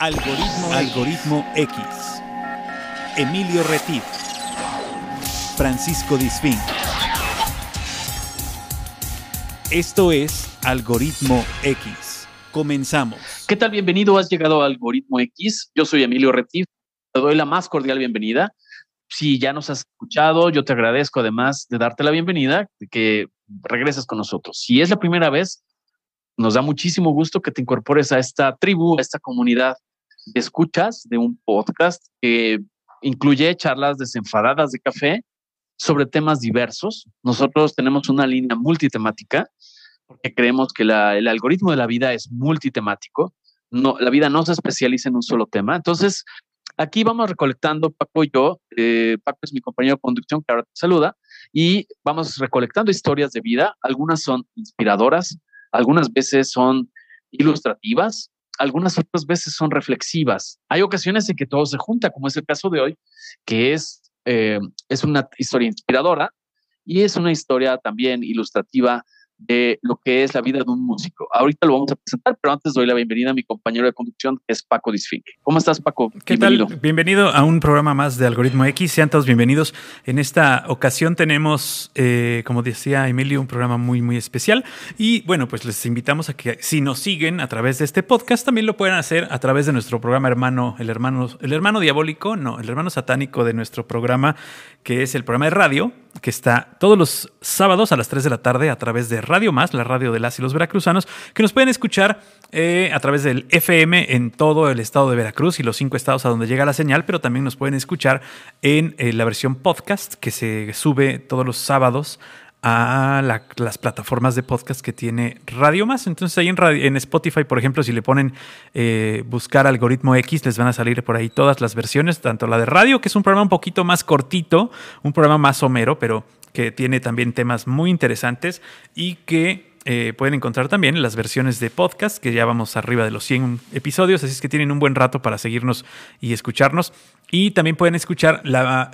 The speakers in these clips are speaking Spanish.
Algoritmo, Algoritmo X. Emilio Retif. Francisco Disfín. Esto es Algoritmo X. Comenzamos. ¿Qué tal? Bienvenido. Has llegado a Algoritmo X. Yo soy Emilio Retif. Te doy la más cordial bienvenida. Si ya nos has escuchado, yo te agradezco además de darte la bienvenida, de que regreses con nosotros. Si es la primera vez, nos da muchísimo gusto que te incorpores a esta tribu, a esta comunidad escuchas de un podcast que incluye charlas desenfadadas de café sobre temas diversos. Nosotros tenemos una línea multitemática porque creemos que el algoritmo de la vida es multitemático. No, la vida no se especializa en un solo tema. Entonces, aquí vamos recolectando, Paco y yo, eh, Paco es mi compañero de conducción que ahora te saluda, y vamos recolectando historias de vida. Algunas son inspiradoras, algunas veces son ilustrativas, algunas otras veces son reflexivas. Hay ocasiones en que todo se junta, como es el caso de hoy, que es, eh, es una historia inspiradora y es una historia también ilustrativa de lo que es la vida de un músico. Ahorita lo vamos a presentar, pero antes doy la bienvenida a mi compañero de conducción, que es Paco Disfinque. ¿Cómo estás, Paco? ¿Qué Bienvenido. tal? Bienvenido a un programa más de Algoritmo X. Sean todos bienvenidos. En esta ocasión tenemos, eh, como decía Emilio, un programa muy, muy especial. Y bueno, pues les invitamos a que si nos siguen a través de este podcast, también lo puedan hacer a través de nuestro programa hermano, el hermano, el hermano diabólico, no, el hermano satánico de nuestro programa, que es el programa de radio, que está todos los sábados a las 3 de la tarde a través de Radio Más, la radio de las y los veracruzanos, que nos pueden escuchar eh, a través del FM en todo el estado de Veracruz y los cinco estados a donde llega la señal, pero también nos pueden escuchar en eh, la versión podcast que se sube todos los sábados a la, las plataformas de podcast que tiene Radio Más. Entonces ahí en, radio, en Spotify, por ejemplo, si le ponen eh, buscar algoritmo X, les van a salir por ahí todas las versiones, tanto la de radio, que es un programa un poquito más cortito, un programa más somero, pero que tiene también temas muy interesantes y que eh, pueden encontrar también las versiones de podcast, que ya vamos arriba de los 100 episodios, así es que tienen un buen rato para seguirnos y escucharnos. Y también pueden escuchar la,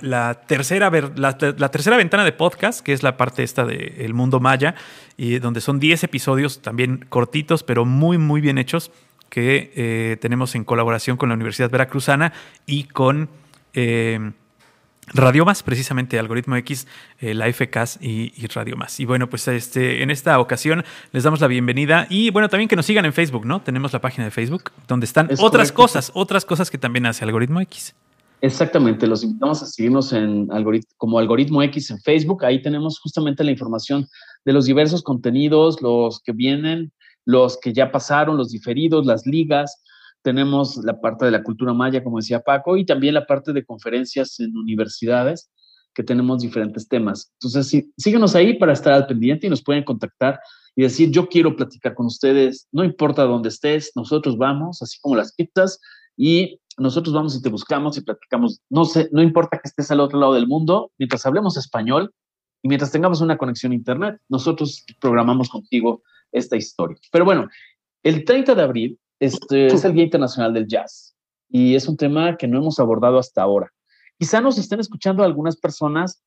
tercera, la, tercera ventana de podcast, que es la parte esta de El Mundo Maya, y donde son 10 episodios también cortitos, pero muy, muy bien hechos, que eh, tenemos en colaboración con la Universidad Veracruzana y con... Eh, Radio Más, precisamente Algoritmo X, eh, la FCAS y, y, Radio Más. Y bueno, pues este, en esta ocasión les damos la bienvenida y bueno, también que nos sigan en Facebook, ¿no? Tenemos la página de Facebook donde están es otras correcto. cosas, otras cosas que también hace Algoritmo X. Exactamente, los invitamos a seguirnos en algorit como Algoritmo X en Facebook. Ahí tenemos justamente la información de los diversos contenidos, los que vienen, los que ya pasaron, los diferidos, las ligas, tenemos la parte de la cultura maya, como decía Paco, y también la parte de conferencias en universidades, que tenemos diferentes temas. Entonces, sí, síguenos ahí para estar al pendiente y nos pueden contactar y decir, yo quiero platicar con ustedes, no importa dónde estés, nosotros vamos, así como las pizzas, y nosotros vamos y te buscamos y platicamos. No sé, no importa que estés al otro lado del mundo, mientras hablemos español y mientras tengamos una conexión a internet, nosotros programamos contigo esta historia. Pero bueno, el 30 de abril este es el Día Internacional del Jazz y es un tema que no hemos abordado hasta ahora. Quizá nos estén escuchando algunas personas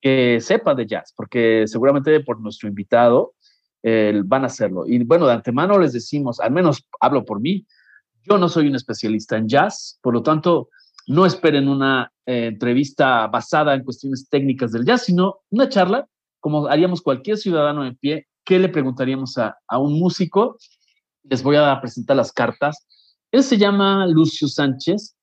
que sepan de jazz, porque seguramente por nuestro invitado eh, van a hacerlo. Y bueno, de antemano les decimos, al menos hablo por mí, yo no soy un especialista en jazz, por lo tanto, no esperen una eh, entrevista basada en cuestiones técnicas del jazz, sino una charla, como haríamos cualquier ciudadano en pie, ¿qué le preguntaríamos a un músico les voy a presentar las cartas. Él se llama Lucio Sánchez,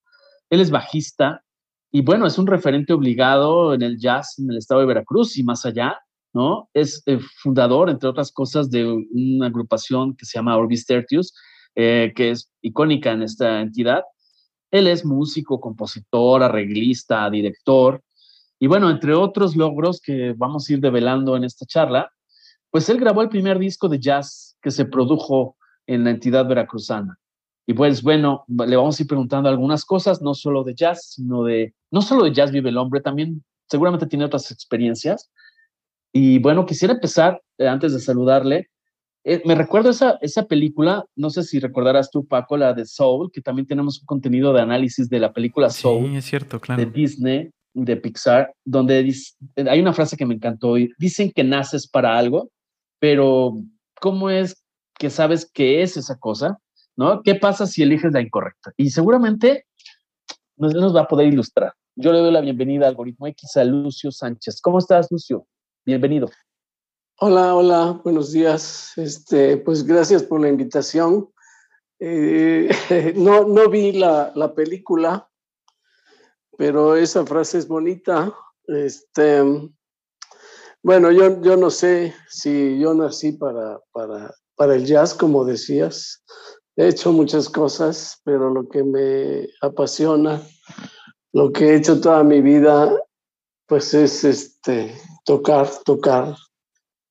él es bajista y bueno, es un referente obligado en el jazz en el estado de Veracruz y más allá, ¿no? Es eh, fundador, entre otras cosas, de una agrupación que se llama Orbis Tertius, eh, que es icónica en esta entidad. Él es músico, compositor, arreglista, director, y bueno, entre otros logros que vamos a ir develando en esta charla, pues él grabó el primer disco de jazz que se produjo en la entidad veracruzana. Y pues bueno, le vamos a ir preguntando algunas cosas, no solo de jazz, sino de, no solo de jazz vive el hombre, también seguramente tiene otras experiencias. Y bueno, quisiera empezar, eh, antes de saludarle, eh, me recuerdo esa, esa película, no sé si recordarás tú, Paco, la de Soul, que también tenemos un contenido de análisis de la película Soul. Sí, es cierto, claro. De Disney, de Pixar, donde dice, hay una frase que me encantó, dicen que naces para algo, pero ¿cómo es que sabes qué es esa cosa ¿no? ¿Qué pasa si eliges la incorrecta? Y seguramente nos, nos va a poder ilustrar. Yo le doy la bienvenida a Algoritmo X a Lucio Sánchez. ¿Cómo estás, Lucio? Bienvenido. Hola, hola, buenos días. Este, pues gracias por la invitación. Eh, no, no vi la, la, película, pero esa frase es bonita. Este, bueno, yo, yo no sé si yo nací para, para, para el jazz, como decías. He hecho muchas cosas, pero lo que me apasiona, lo que he hecho toda mi vida, pues es este, tocar, tocar,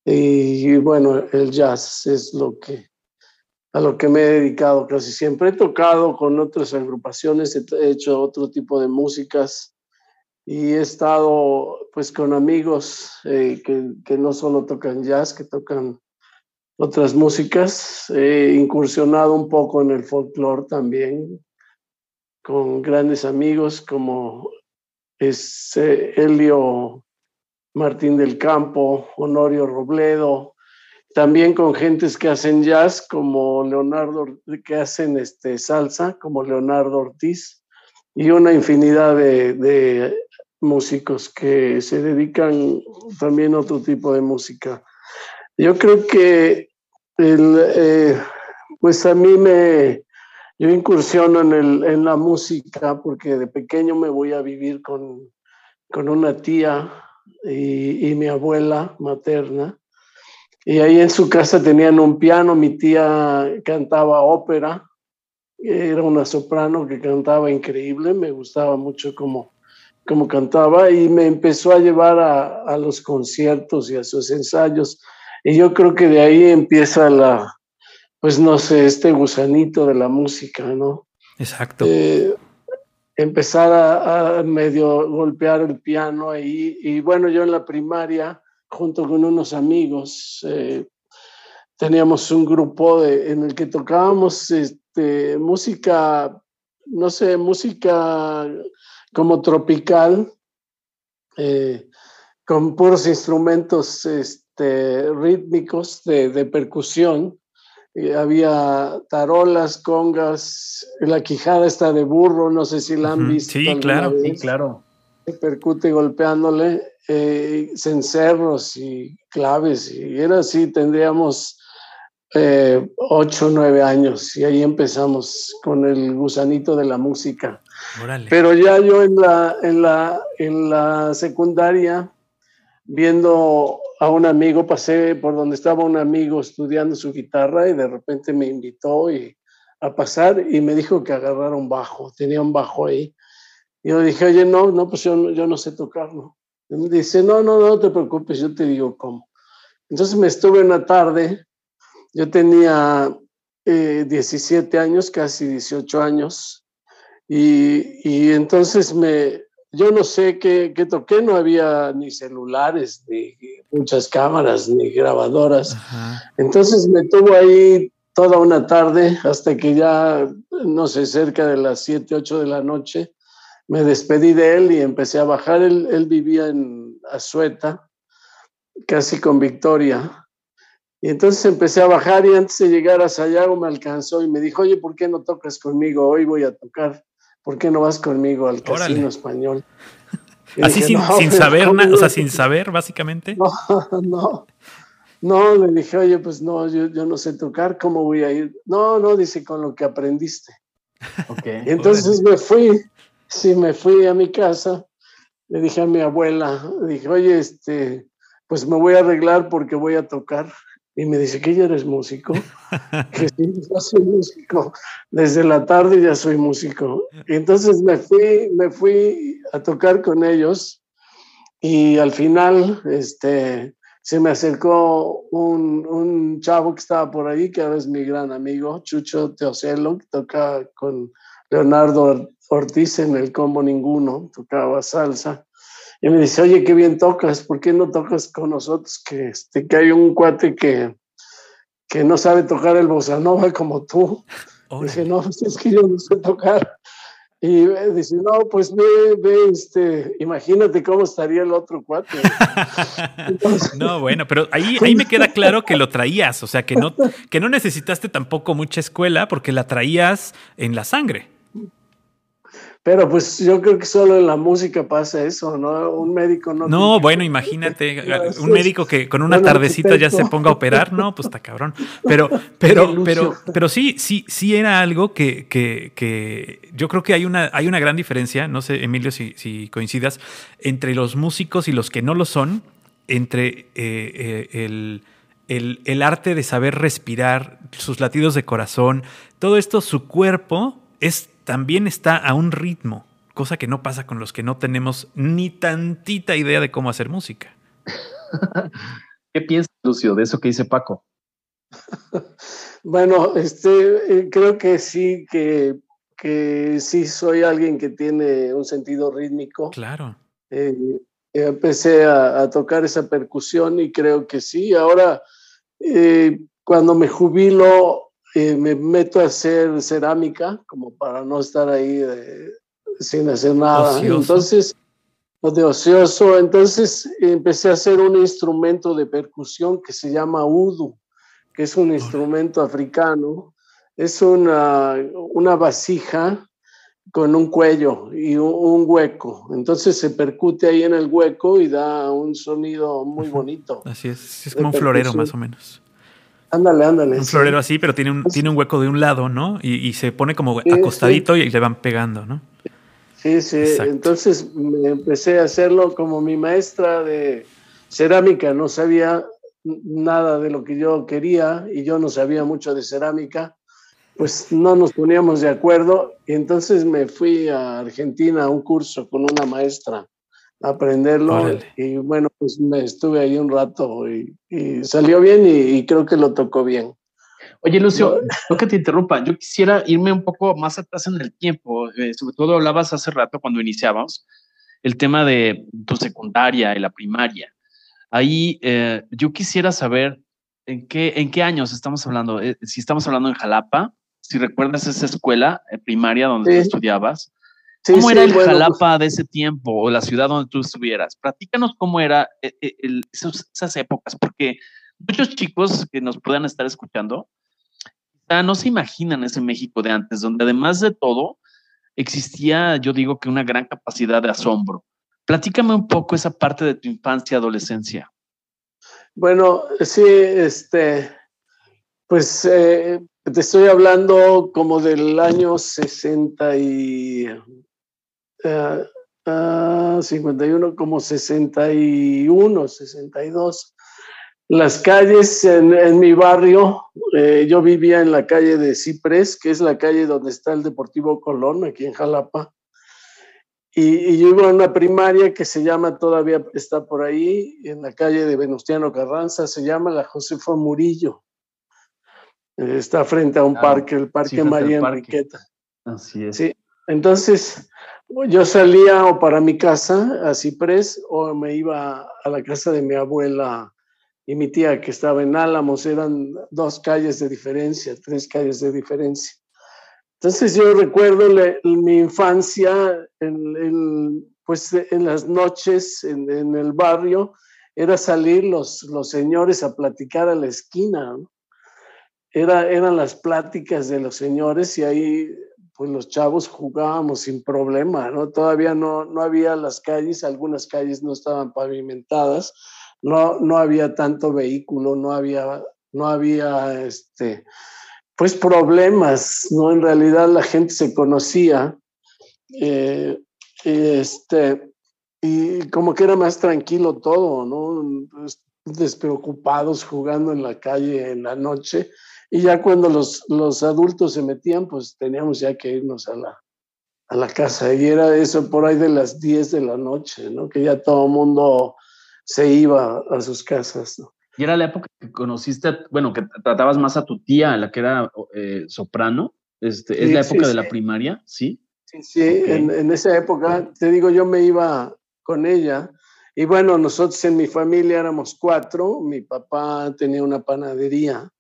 y bueno, el jazz es lo que, a lo que me he dedicado casi siempre. He tocado con otras agrupaciones, he hecho otro tipo de músicas y he estado pues con amigos eh, que, que, no solo tocan jazz, que tocan otras músicas. He incursionado un poco en el folclore también, con grandes amigos como es eh, Helio Martín del Campo, Honorio Robledo, también con gentes que hacen jazz como Leonardo, que hacen este, salsa como Leonardo Ortiz y una infinidad de, músicos que se dedican también a otro tipo de música. Yo creo que el, eh, pues a mí me, yo incursiono en, el, en la música porque de pequeño me voy a vivir con, con una tía y, mi abuela materna. Y ahí en su casa tenían un piano, mi tía cantaba ópera, era una soprano que cantaba increíble, me gustaba mucho cómo, cómo cantaba y me empezó a llevar a, a, los conciertos y a sus ensayos. Y yo creo que de ahí empieza la, pues no sé, este gusanito de la música, ¿no? Exacto. Eh, empezar a, medio golpear el piano ahí. Y bueno, yo en la primaria, junto con unos amigos, eh, teníamos un grupo en el que tocábamos este, música, no sé, música como tropical, eh, con puros instrumentos este, rítmicos de, de percusión había tarolas, congas, la quijada está de burro, no sé si la han visto. Sí, claro, sí, claro. Se percute golpeándole, eh, cencerros y claves, y era así, tendríamos eh, ocho, nueve años, y ahí empezamos con el gusanito de la música. Pero ya yo en la, en la, en la secundaria, viendo a un amigo, pasé por donde estaba un amigo estudiando su guitarra y de repente me invitó y, a pasar y me dijo que agarrara un bajo, tenía un bajo ahí. Y yo dije, oye, no, no, pues yo, yo no sé tocarlo. Y me dice, no, no, no te preocupes, yo te digo cómo. Entonces me estuve una tarde, yo tenía 17 eh, años, casi 18 años, y, y entonces me, yo no sé qué, qué, toqué, no había ni celulares, ni muchas cámaras, ni grabadoras. Entonces me tuvo ahí toda una tarde hasta que ya, no sé, cerca de las 7, 8 de la noche, me despedí de él y empecé a bajar. Él, él vivía en Azueta, casi con Victoria. Y entonces empecé a bajar y antes de llegar a Sayago me alcanzó y me dijo, oye, ¿por qué no tocas conmigo? Hoy voy a tocar. ¿Por qué no vas conmigo al casino español? Así sin, sin saber, o sea, sin saber, básicamente. No, no. No, le dije, oye, pues no, yo, yo, no sé tocar, ¿cómo voy a ir? No, no, dice, con lo que aprendiste. Okay. Y entonces me fui, sí, me fui a mi casa, le dije a mi abuela, le dije, oye, este, pues me voy a arreglar porque voy a tocar. Y me dice, ¿que ya eres músico? que sí, ya soy músico. Desde la tarde ya soy músico. Y entonces me fui, me fui a tocar con ellos y al final este, se me acercó un, un chavo que estaba por ahí, que ahora es mi gran amigo, Chucho Teocelo, que toca con Leonardo Ortiz en el combo ninguno, tocaba salsa. Y me dice, oye, qué bien tocas, ¿por qué no tocas con nosotros? Que, este, que hay un cuate que, que no sabe tocar el bossa nova como tú. Dije, no, pues es que yo no sé tocar. Y dice, no, pues ve, ve, este, imagínate cómo estaría el otro cuate. no, bueno, pero ahí, ahí me queda claro que lo traías, o sea, que no, que no necesitaste tampoco mucha escuela porque la traías en la sangre. Pero pues yo creo que solo en la música pasa eso, ¿no? Un médico no. No, bueno, imagínate, un médico que con una tardecita ya se ponga a operar, no, pues está cabrón. Pero, pero, pero, pero sí, sí, sí era algo que, que, que yo creo que hay una, hay una gran diferencia, no sé, Emilio, si, si coincidas, entre los músicos y los que no lo son, entre eh, eh, el, el, el arte de saber respirar, sus latidos de corazón, todo esto, su cuerpo es también está a un ritmo, cosa que no pasa con los que no tenemos ni tantita idea de cómo hacer música. ¿Qué piensas, Lucio, de eso que dice Paco? bueno, este, eh, creo que sí, que, que sí soy alguien que tiene un sentido rítmico. Claro. Eh, empecé a, tocar esa percusión y creo que sí. Ahora, eh, cuando me jubilo, eh, me meto a hacer cerámica, como para no estar ahí sin hacer nada. Entonces, de ocioso, entonces empecé a hacer un instrumento de percusión que se llama udu, que es un instrumento africano. Es una, una vasija con un cuello y un, hueco. Entonces se percute ahí en el hueco y da un sonido muy bonito. Así es, es como un florero más o menos. Ándale, ándale. Un florero así, pero tiene un, tiene un hueco de un lado, ¿no? Y, se pone como acostadito y le van pegando, ¿no? Sí, sí. Entonces me empecé a hacerlo como mi maestra de cerámica. No sabía nada de lo que yo quería y yo no sabía mucho de cerámica. Pues no nos poníamos de acuerdo y entonces me fui a Argentina a un curso con una maestra aprenderlo. Y bueno, pues me estuve ahí un rato y, salió bien y, creo que lo tocó bien. Oye, Lucio, no que te interrumpa, yo quisiera irme un poco más atrás en el tiempo. Eh, sobre todo hablabas hace rato cuando iniciábamos el tema de tu secundaria y la primaria. Ahí eh, yo quisiera saber en qué, en qué años estamos hablando. Eh, si estamos hablando en Jalapa, si recuerdas esa escuela primaria donde estudiabas, ¿Cómo era el Jalapa de ese tiempo o la ciudad donde tú estuvieras? Platícanos cómo era eh, eh, esas épocas, porque muchos chicos que nos puedan estar escuchando no se imaginan ese México de antes, donde además de todo existía, yo digo que una gran capacidad de asombro. Platícame un poco esa parte de tu infancia, adolescencia. Bueno, sí, este, pues eh, te estoy hablando como del año 60 y 51 ah, como 61, 62. Las calles en, mi barrio, eh, yo vivía en la calle de Ciprés, que es la calle donde está el Deportivo Colón, aquí en Jalapa. Y, yo iba a una primaria que se llama, todavía está por ahí, en la calle de Venustiano Carranza, se llama la Josefa Murillo. está frente a un parque, el Parque María Enriqueta. Así es. Sí, entonces yo salía o para mi casa a Ciprés o me iba a la casa de mi abuela y mi tía que estaba en Álamos, eran dos calles de diferencia, tres calles de diferencia. Entonces yo recuerdo mi infancia, en, pues en las noches en, el barrio, era salir los, los señores a platicar a la esquina. Era, eran las pláticas de los señores y ahí pues los chavos jugábamos sin problema, ¿no? Todavía no, no había las calles, algunas calles no estaban pavimentadas, no, no había tanto vehículo, no había, no había, este, pues problemas, ¿no? En realidad la gente se conocía, eh, este, y como que era más tranquilo todo, ¿no? Despreocupados jugando en la calle en la noche y ya cuando los, los adultos se metían, pues teníamos ya que irnos a la, a la casa. Y era eso por ahí de las 10 de la noche, ¿no? Que ya todo el mundo se iba a sus casas, ¿no? Y era la época que conociste, bueno, que tratabas más a tu tía, la que era eh, soprano. Este, ¿Es la época de la primaria? Sí. Sí, sí, en, en, esa época, te digo, yo me iba con ella. Y bueno, nosotros en mi familia éramos cuatro. Mi papá tenía una panadería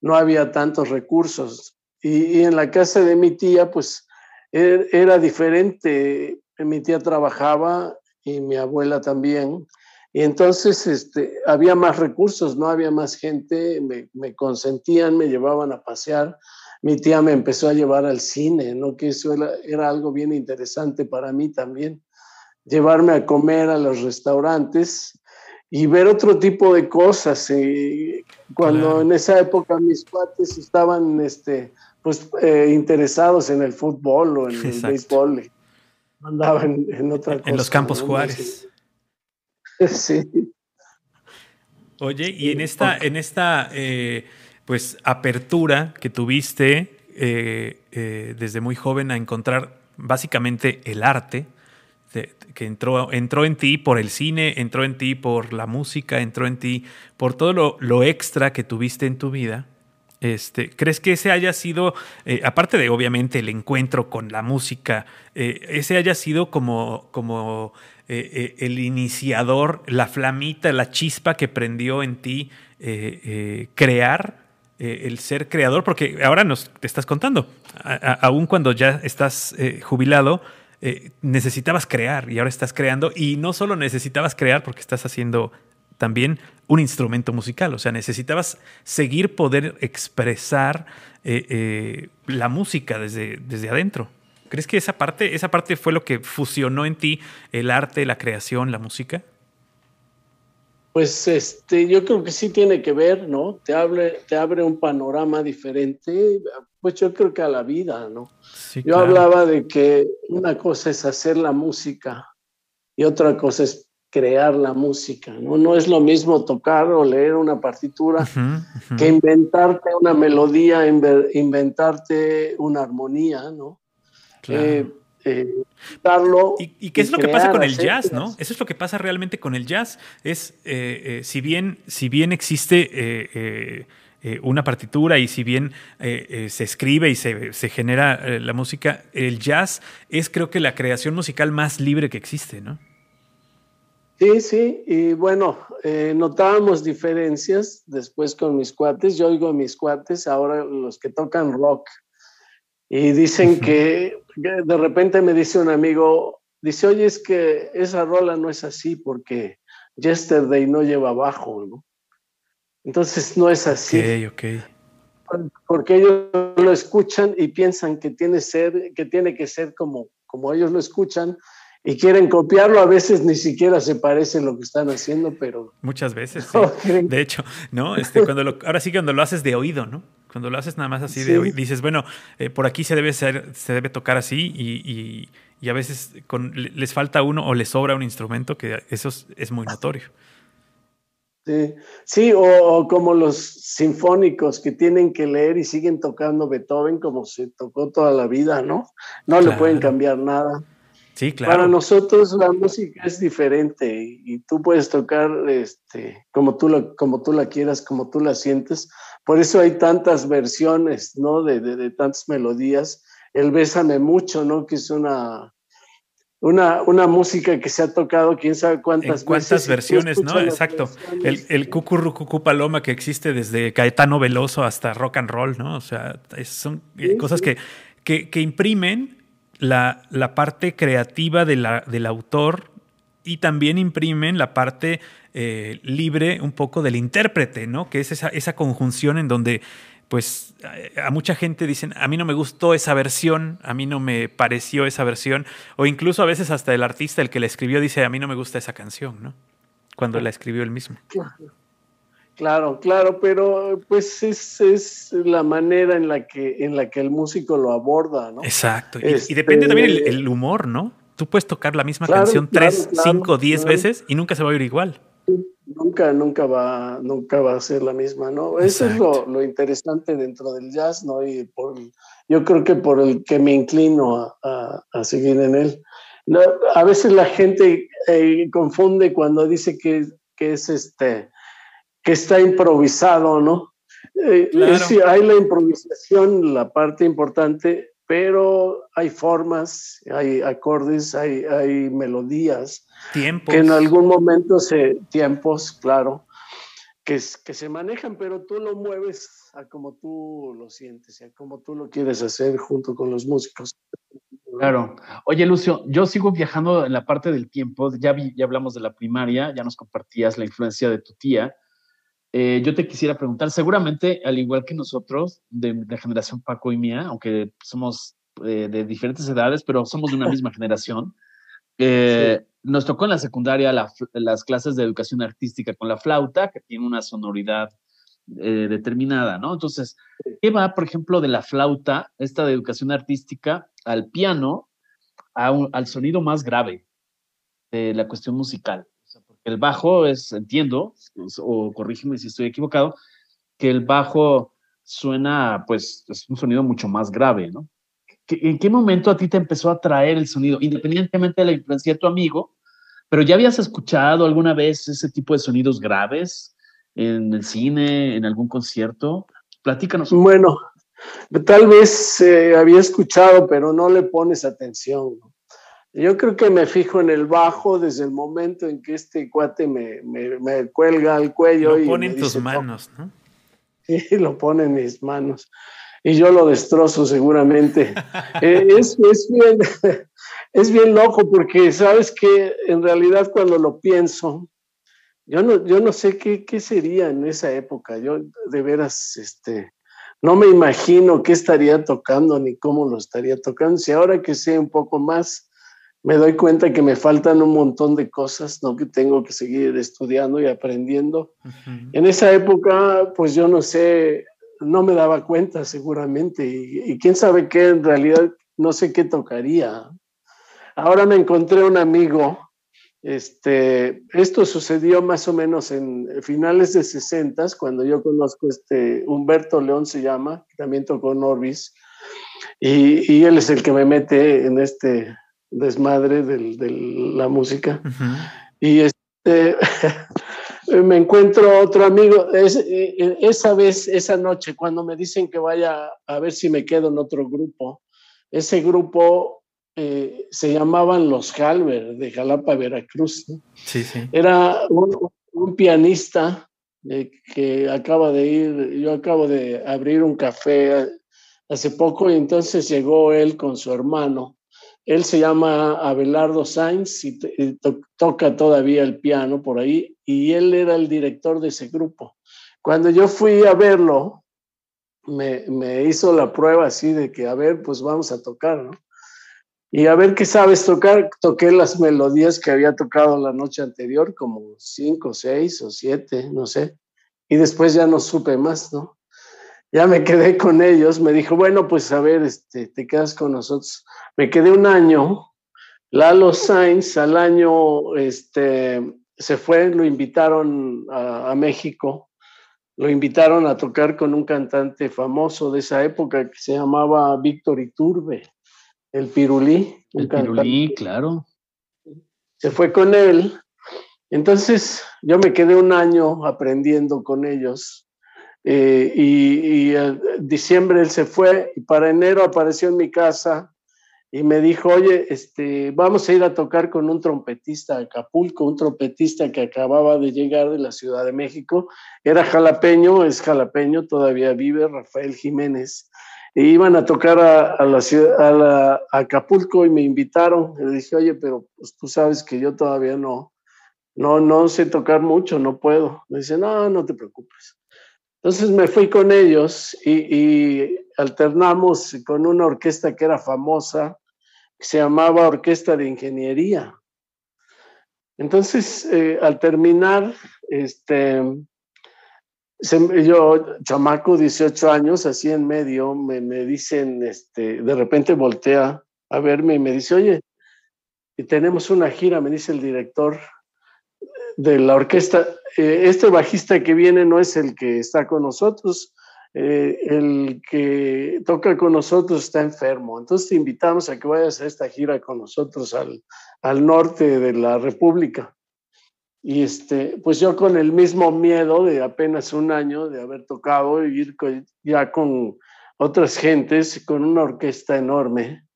no había tantos recursos. Y, en la casa de mi tía, pues er, era diferente. Mi tía trabajaba y mi abuela también. Y entonces este, había más recursos, no había más gente, me, consentían, me llevaban a pasear. Mi tía me empezó a llevar al cine, ¿no? que eso era algo bien interesante para mí también, llevarme a comer a los restaurantes y ver otro tipo de cosas. Y cuando en esa época mis cuates estaban este, pues, eh, interesados en el fútbol o en el béisbol, andaban en, otra cosa. En los campos Juárez. Sí. Oye, y en esta, en esta eh, pues apertura que tuviste eh, desde muy joven a encontrar básicamente el arte, que entró, entró en ti por el cine, entró en ti por la música, entró en ti por todo lo, extra que tuviste en tu vida. Este, ¿Crees que ese haya sido, eh, aparte de obviamente el encuentro con la música, eh, ese haya sido como, como eh, el iniciador, la flamita, la chispa que prendió en ti crear, el ser creador? Porque ahora nos te estás contando, aún cuando ya estás jubilado, eh, necesitabas crear y ahora estás creando y no solo necesitabas crear porque estás haciendo también un instrumento musical, o sea, necesitabas seguir poder expresar eh, eh, la música desde, desde adentro. ¿Crees que esa parte, esa parte fue lo que fusionó en ti el arte, la creación, la música? Pues este, yo creo que sí tiene que ver, ¿no? Te abre, te abre un panorama diferente pues yo creo que a la vida, ¿no? yo hablaba de que una cosa es hacer la música y otra cosa es crear la música, ¿no? No es lo mismo tocar o leer una partitura que inventarte una melodía, inventarte una armonía, ¿no? Eh, eh, darlo ¿Y, qué es lo que pasa con el jazz, no? Eso es lo que pasa realmente con el jazz. Es, eh, si, bien, si bien existe eh, una partitura y si bien eh, eh, se escribe y se, genera la música, el jazz es creo que la creación musical más libre que existe, ¿no? Sí, sí, y bueno, notábamos diferencias después con mis cuates, yo oigo a mis cuates, ahora los que tocan rock, y dicen que, que de repente me dice un amigo, dice, oye, es que esa rola no es así porque Yesterday no lleva bajo, ¿no? Entonces no es así. Ok, ok. Porque ellos lo escuchan y piensan que tiene, ser, que, tiene que ser como, como ellos lo escuchan y quieren copiarlo. A veces ni siquiera se parece lo que están haciendo, pero... Muchas veces, sí. De hecho, ¿no? Este, cuando lo, ahora sí cuando lo haces de oído, ¿no? Cuando lo haces nada más así de oído, dices, bueno, eh, por aquí se debe, ser, se debe tocar así y, y, a veces con, les falta uno o les sobra un instrumento que eso es muy notorio. Sí, o, como los sinfónicos que tienen que leer y siguen tocando Beethoven como se tocó toda la vida, ¿no? No le pueden cambiar nada. Sí, claro. Para nosotros la música es diferente y, tú puedes tocar este, como, tú la, como tú la quieras, como tú la sientes. Por eso hay tantas versiones, ¿no? De, de, de tantas melodías. El Bésame Mucho, ¿no? Que es una, una, una música que se ha tocado quién sabe cuántas, cuántas versiones, ¿no? Exacto. El, el cucurrucucú paloma que existe desde Caetano Veloso hasta rock and roll, ¿no? O sea, son eh, cosas que, que, imprimen la, la, parte creativa de la, del autor y también imprimen la parte eh, libre un poco del intérprete, ¿no? Que es esa, esa conjunción en donde pues a mucha gente dicen, a mí no me gustó esa versión, a mí no me pareció esa versión, o incluso a veces hasta el artista, el que la escribió, dice, a mí no me gusta esa canción, ¿no? Cuando la escribió él mismo. Claro, claro, pero pues es, es la manera en la, que, en la que el músico lo aborda, ¿no? Exacto, y, depende también el, el, humor, ¿no? Tú puedes tocar la misma canción tres, cinco, diez veces y nunca se va a oír igual nunca, nunca va, nunca va a ser la misma, ¿no? Eso es lo, interesante dentro del jazz, ¿no? Y por, yo creo que por el que me inclino a, seguir en él. a veces la gente eh, confunde cuando dice que, que, es este, que está improvisado, ¿no? Eh, hay la improvisación, la parte importante, pero hay formas, hay acordes, hay, hay melodías. Tiempos. Que en algún momento se. Tiempos, claro. Que, que se manejan, pero tú lo mueves a como tú lo sientes, a como tú lo quieres hacer junto con los músicos. Claro. Oye, Lucio, yo sigo viajando en la parte del tiempo. Ya, ya hablamos de la primaria, ya nos compartías la influencia de tu tía. Eh, yo te quisiera preguntar, seguramente, al igual que nosotros, de la generación Paco y mía, aunque somos eh, de diferentes edades, pero somos de una misma generación, eh, nos tocó en la secundaria las clases de educación artística con la flauta, que tiene una sonoridad determinada, ¿no? Entonces, ¿qué va, por ejemplo, de la flauta, esta de educación artística, al piano, al sonido más grave de la cuestión musical? el bajo es, entiendo, o corrígeme si estoy equivocado, que el bajo suena, pues, es un sonido mucho más grave, ¿no? ¿En qué momento a ti te empezó a traer el sonido, independientemente de la influencia de tu amigo, pero ya habías escuchado alguna vez ese tipo de sonidos graves en el cine, en algún concierto? Platícanos. Bueno, tal vez eh, había escuchado, pero no le pones atención. ¿no? Yo creo que me fijo en el bajo desde el momento en que este cuate me, me, cuelga al cuello. Lo pone en tus manos, ¿no? Sí, lo pone en mis manos. Y yo lo destrozo seguramente. Eh, es, es, bien, es bien loco porque sabes que en realidad cuando lo pienso, yo no, yo no sé qué, qué sería en esa época. Yo de veras, este, no me imagino qué estaría tocando ni cómo lo estaría tocando. Si ahora que sé un poco más, me doy cuenta que me faltan un montón de cosas, ¿no? Que tengo que seguir estudiando y aprendiendo. En esa época, pues yo no sé, no me daba cuenta seguramente y, quién sabe qué, en realidad no sé qué tocaría. Ahora me encontré un amigo, este, esto sucedió más o menos en finales de 60, cuando yo conozco este, Humberto León se llama, que también tocó Norbis, y, y él es el que me mete en este desmadre de la música. Y este, me encuentro otro amigo, es, eh, eh, esa vez, esa noche, cuando me dicen que vaya a ver si me quedo en otro grupo, ese grupo eh, se llamaban Los Halber de Jalapa, Veracruz. Sí, sí. Era un, pianista que acaba de ir, yo acabo de abrir un café hace poco y entonces llegó él con su hermano él se llama Abelardo Sainz y, toca todavía el piano por ahí y él era el director de ese grupo. Cuando yo fui a verlo, me, me, hizo la prueba así de que, a ver, pues vamos a tocar, ¿no? Y a ver qué sabes tocar. Toqué las melodías que había tocado la noche anterior, como cinco, seis o siete, no sé. Y después ya no supe más, ¿no? Ya me quedé con ellos, me dijo, bueno, pues a ver, este, te quedas con nosotros. Me quedé un año, Lalo Sainz al año este, se fue, lo invitaron a, México, lo invitaron a tocar con un cantante famoso de esa época que se llamaba Víctor Iturbe, el Pirulí. El Pirulí, claro. Se fue con él. Entonces yo me quedé un año aprendiendo con ellos eh, y, en diciembre él se fue y para enero apareció en mi casa y me dijo, oye, este, vamos a ir a tocar con un trompetista a Acapulco, un trompetista que acababa de llegar de la Ciudad de México, era jalapeño, es jalapeño, todavía vive, Rafael Jiménez, e iban a tocar a, la ciudad, a, Acapulco y me invitaron, le dije, oye, pero pues tú sabes que yo todavía no, no, no sé tocar mucho, no puedo. Me dice, no, no te preocupes. Entonces me fui con ellos y, alternamos con una orquesta que era famosa, que se llamaba Orquesta de Ingeniería. Entonces, eh, al terminar, este, yo, chamaco, 18 años, así en medio, me, me, dicen, este, de repente voltea a verme y me dice, oye, y tenemos una gira, me dice el director, de la orquesta. Eh, este bajista que viene no es el que está con nosotros, eh, el que toca con nosotros está enfermo. Entonces te invitamos a que vayas a esta gira con nosotros al, al norte de la República. Y este, pues yo con el mismo miedo de apenas un año de haber tocado y ir ya con otras gentes, con una orquesta enorme,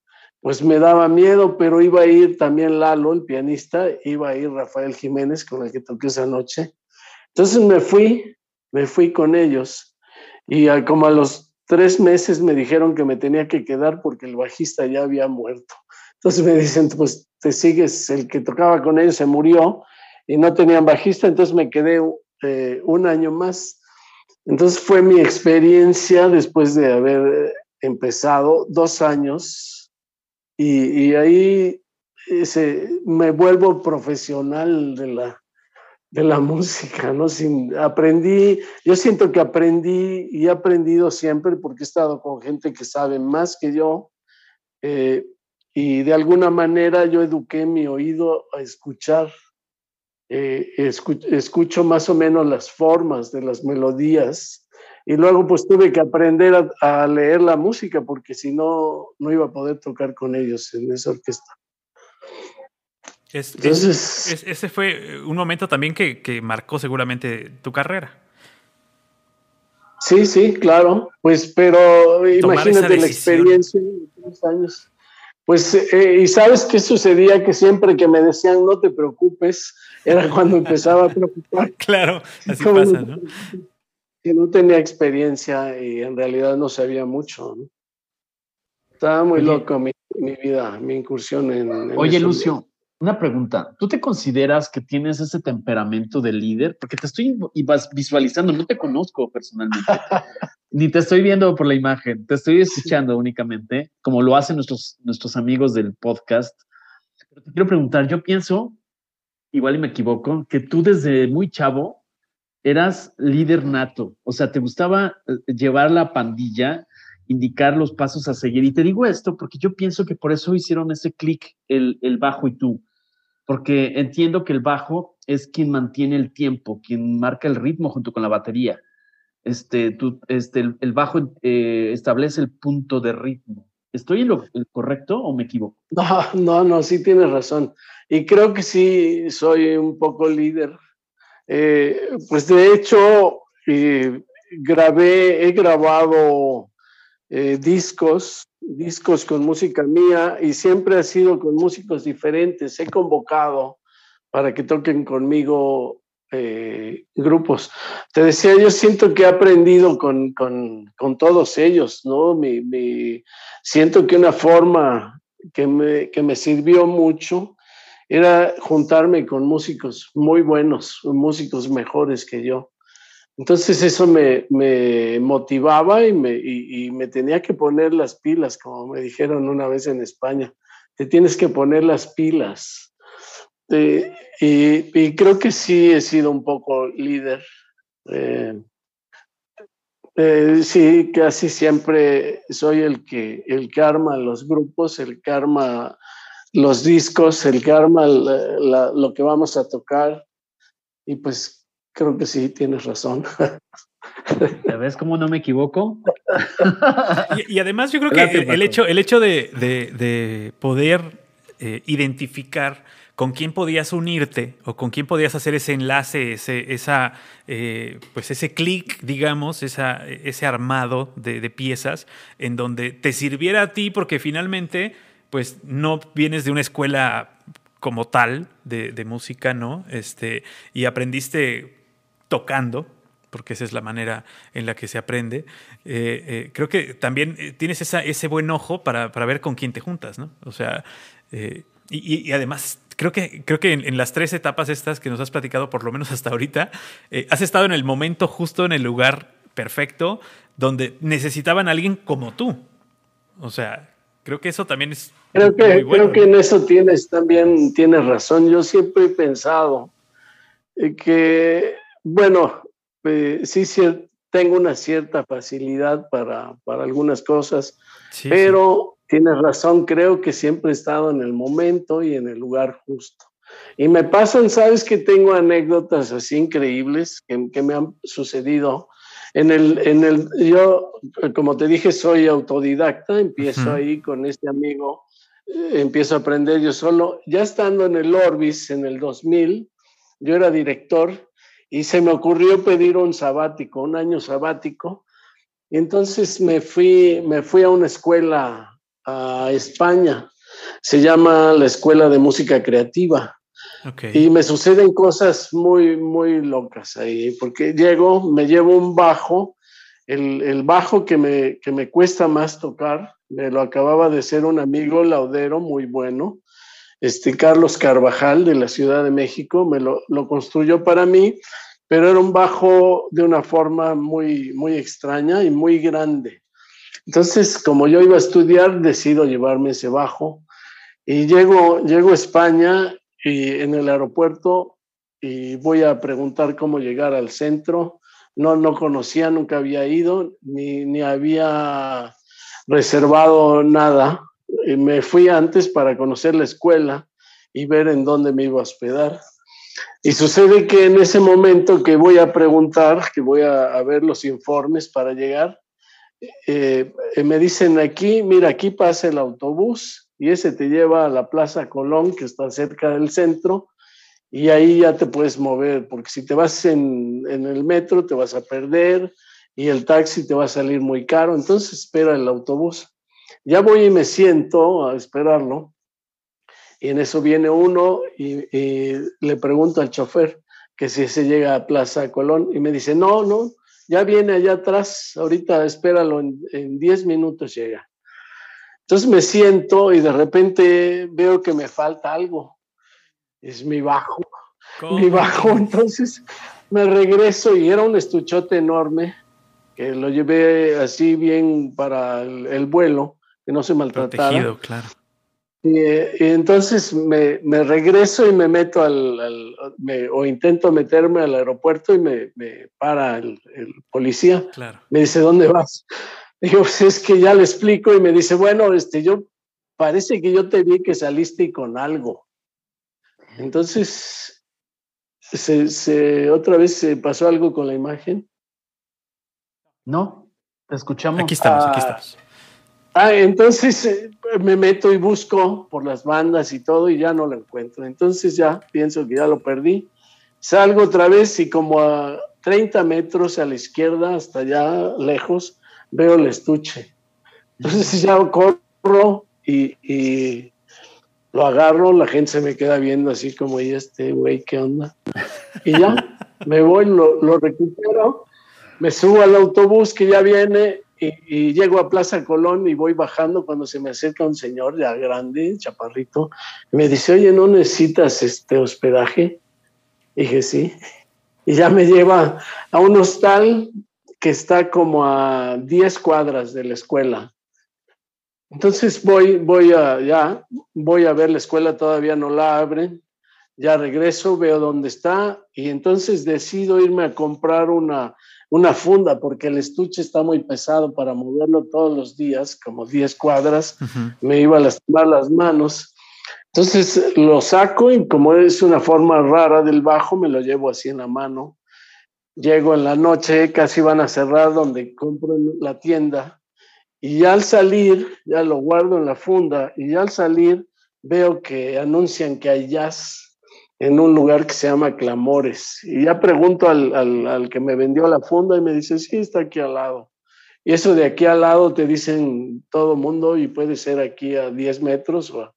pues me daba miedo, pero iba a ir también Lalo, el pianista, iba a ir Rafael Jiménez, con el que toqué esa noche. Entonces me fui, me fui con ellos y como a los tres meses me dijeron que me tenía que quedar porque el bajista ya había muerto. Entonces me dicen, pues te sigues, el que tocaba con ellos se murió y no tenían bajista, entonces me quedé eh, un año más. Entonces fue mi experiencia después de haber empezado dos años y, ahí ese, me vuelvo profesional de la, de la música, ¿no? Sin, aprendí, yo siento que aprendí y he aprendido siempre porque he estado con gente que sabe más que yo eh, y de alguna manera yo eduqué mi oído a escuchar, eh, escucho, más o menos las formas de las melodías y luego pues tuve que aprender a, leer la música porque si no, no iba a poder tocar con ellos en esa orquesta. Entonces, ese fue un momento también que, que, marcó seguramente tu carrera. Sí, sí, claro. Pues, pero imagínate la experiencia de tres años. Pues, eh, y sabes qué sucedía que siempre que me decían no te preocupes, era cuando empezaba a preocupar. claro, así pasa, ¿no? Que no tenía experiencia y en realidad no sabía mucho. ¿no? Estaba muy loco mi, mi, vida, mi incursión en. Oye, Lucio, una pregunta, ¿tú te consideras que tienes ese temperamento de líder? Porque te estoy visualizando, no te conozco personalmente, ni te estoy viendo por la imagen, te estoy escuchando únicamente, como lo hacen nuestros, nuestros amigos del podcast. Pero te quiero preguntar, yo pienso, igual y me equivoco, que tú desde muy chavo eras líder nato, o sea, te gustaba eh, llevar la pandilla indicar los pasos a seguir. Y te digo esto porque yo pienso que por eso hicieron ese clic el, el, bajo y tú porque entiendo que el bajo es quien mantiene el tiempo, quien marca el ritmo junto con la batería. Este, tú, este, el, bajo eh, establece el punto de ritmo. ¿Estoy en lo correcto o me equivoco? No, no, no, sí tienes razón. Y creo que sí soy un poco líder. Eh, pues de hecho, eh, grabé, he grabado discos discos con música mía y siempre ha sido con músicos diferentes. He convocado para que toquen conmigo eh, grupos. Te decía, yo siento que he aprendido con, con, con todos ellos, ¿no? Me, siento que una forma que me, que me sirvió mucho era juntarme con músicos muy buenos, músicos mejores que yo. Entonces eso me, motivaba y me, me, tenía que poner las pilas, como me dijeron una vez en España. Te tienes que poner las pilas. Eh, y, creo que sí he sido un poco líder. Eh, eh, sí, casi siempre soy el que, el que arma los grupos, el que arma los discos, el que arma lo que vamos a tocar. Y pues Creo que sí, tienes razón. ¿Ya ves cómo no me equivoco? y, además yo creo que el, hecho, el hecho de, poder eh, identificar con quién podías unirte o con quién podías hacer ese enlace, ese, esa, eh, pues ese clic, digamos, esa, ese armado de, de, piezas en donde te sirviera a ti porque finalmente pues no vienes de una escuela como tal de, música, ¿no? Este, y aprendiste tocando, porque esa es la manera en la que se aprende. Eh, eh, creo que también eh, tienes ese buen ojo para, ver con quién te juntas, ¿no? O sea, y, además creo que, creo que en, las tres etapas estas que nos has platicado, por lo menos hasta ahorita, has estado en el momento justo, en el lugar perfecto, donde necesitaban a alguien como tú. O sea, creo que eso también es... Creo que, creo que en eso tienes también, tienes razón. Yo siempre he pensado que bueno, eh, sí, sí, tengo una cierta facilidad para, para algunas cosas, pero tienes razón, creo que siempre he estado en el momento y en el lugar justo. Y me pasan, sabes que tengo anécdotas así increíbles que, que me han sucedido. En el, en el, yo, como te dije, soy autodidacta, empiezo ahí con este amigo, eh, empiezo a aprender yo solo. Ya estando en el Orbis en el 2000, yo era director y se me ocurrió pedir un sabático, un año sabático. Y entonces me fui, me fui a una escuela a España, se llama la Escuela de Música Creativa. Y me suceden cosas muy, muy locas ahí, porque llego, me llevo un bajo, el, el bajo que me, que me cuesta más tocar, me lo acababa de ser un amigo laudero muy bueno, este Carlos Carvajal de la Ciudad de México, me lo, lo construyó para mí, pero era un bajo de una forma muy, muy extraña y muy grande. Entonces, como yo iba a estudiar, decido llevarme ese bajo y llego, llego a España y en el aeropuerto y voy a preguntar cómo llegar al centro. No, no conocía, nunca había ido, ni, ni había reservado nada. Y me fui antes para conocer la escuela y ver en dónde me iba a hospedar. Y sucede que en ese momento que voy a preguntar, que voy a, a ver los informes para llegar, eh, me dicen aquí, mira, aquí pasa el autobús y ese te lleva a la Plaza Colón, que está cerca del centro, y ahí ya te puedes mover, porque si te vas en, en el metro te vas a perder y el taxi te va a salir muy caro, entonces espera el autobús. Ya voy y me siento a esperarlo, y en eso viene uno y, le pregunto al chofer que si se llega a Plaza Colón, y me dice, no, no, ya viene allá atrás, ahorita espéralo, en 10 minutos llega. Entonces me siento y de repente veo que me falta algo. Es mi bajo. Mi bajo. Entonces me regreso y era un estuchote enorme que lo llevé así bien para el, el vuelo, que no se maltratara. Protegido, claro. Y, y entonces me, me, regreso y me meto al, al me, o intento meterme al aeropuerto y me, me para el, el policía. Claro. Me dice, ¿dónde vas? Digo, pues es que ya le explico y me dice, bueno, este, yo parece que yo te vi que saliste con algo. Entonces, se, se, otra vez se pasó algo con la imagen. No, te escuchamos. Aquí estamos, aquí estamos. Ah, entonces eh, me meto y busco por las bandas y todo y ya no lo encuentro. Entonces ya pienso que ya lo perdí. Salgo otra vez y como a 30 metros a la izquierda, hasta allá lejos, veo el estuche. Entonces ya corro y, y lo agarro, la gente se me queda viendo así como, ¿y este güey qué onda? Y ya me voy, lo, lo recupero, me subo al autobús que ya viene y, y, llego a Plaza Colón y voy bajando cuando se me acerca un señor ya grande, chaparrito, y me dice, oye, ¿no necesitas este hospedaje? Y dije, sí. Y ya me lleva a un hostal que está como a 10 cuadras de la escuela. Entonces voy, voy a, ya, voy a ver la escuela, todavía no la abren, ya regreso, veo dónde está y entonces decido irme a comprar una, una funda porque el estuche está muy pesado para moverlo todos los días, como 10 cuadras, uh -huh. me iba a lastimar las manos. Entonces lo saco y como es una forma rara del bajo, me lo llevo así en la mano. Llego en la noche, casi van a cerrar donde compro la tienda y al salir, ya lo guardo en la funda y al salir veo que anuncian que hay jazz en un lugar que se llama Clamores. Y ya pregunto al, al, que me vendió la funda y me dice, sí, está aquí al lado. Y eso de aquí al lado te dicen todo mundo y puede ser aquí a 10 metros o a,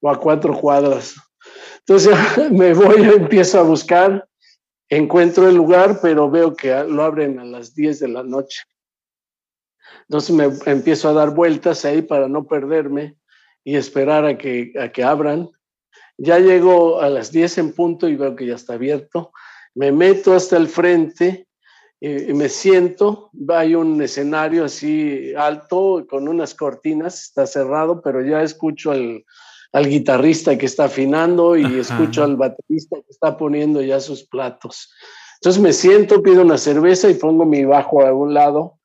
o cuatro cuadras. Entonces me voy, empiezo a buscar, encuentro el lugar, pero veo que lo abren a las 10 de la noche. Entonces me empiezo a dar vueltas ahí para no perderme y esperar a que, a que abran. Ya llego a las 10 en punto y veo que ya está abierto. Me meto hasta el frente y, y me siento. Hay un escenario así alto con unas cortinas, está cerrado, pero ya escucho al, al guitarrista que está afinando y Ajá. escucho al baterista que está poniendo ya sus platos. Entonces me siento, pido una cerveza y pongo mi bajo a un lado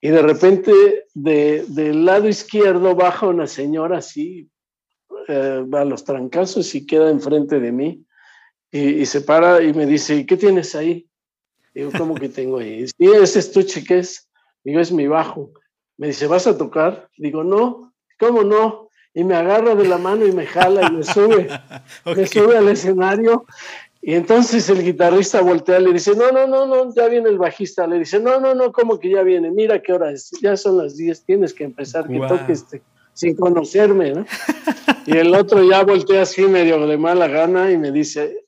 y de repente de, del lado izquierdo baja una señora así eh, a los trancazos y queda enfrente de mí y, y, se para y me dice, ¿qué tienes ahí? Digo, ¿cómo que tengo ahí? Y ese estuche, ¿qué es? Digo, es mi bajo. Me dice, ¿vas a tocar? Digo, no, ¿cómo no? Y me agarra de la mano y me jala y me sube, okay. me sube al escenario y entonces el guitarrista voltea y le dice, no, no, no, no, ya viene el bajista. Le dice, no, no, no, ¿cómo que ya viene? Mira qué hora es, ya son las 10, tienes que empezar, que wow. toques este, sin conocerme, ¿no? y el otro ya voltea así medio de mala gana y me dice,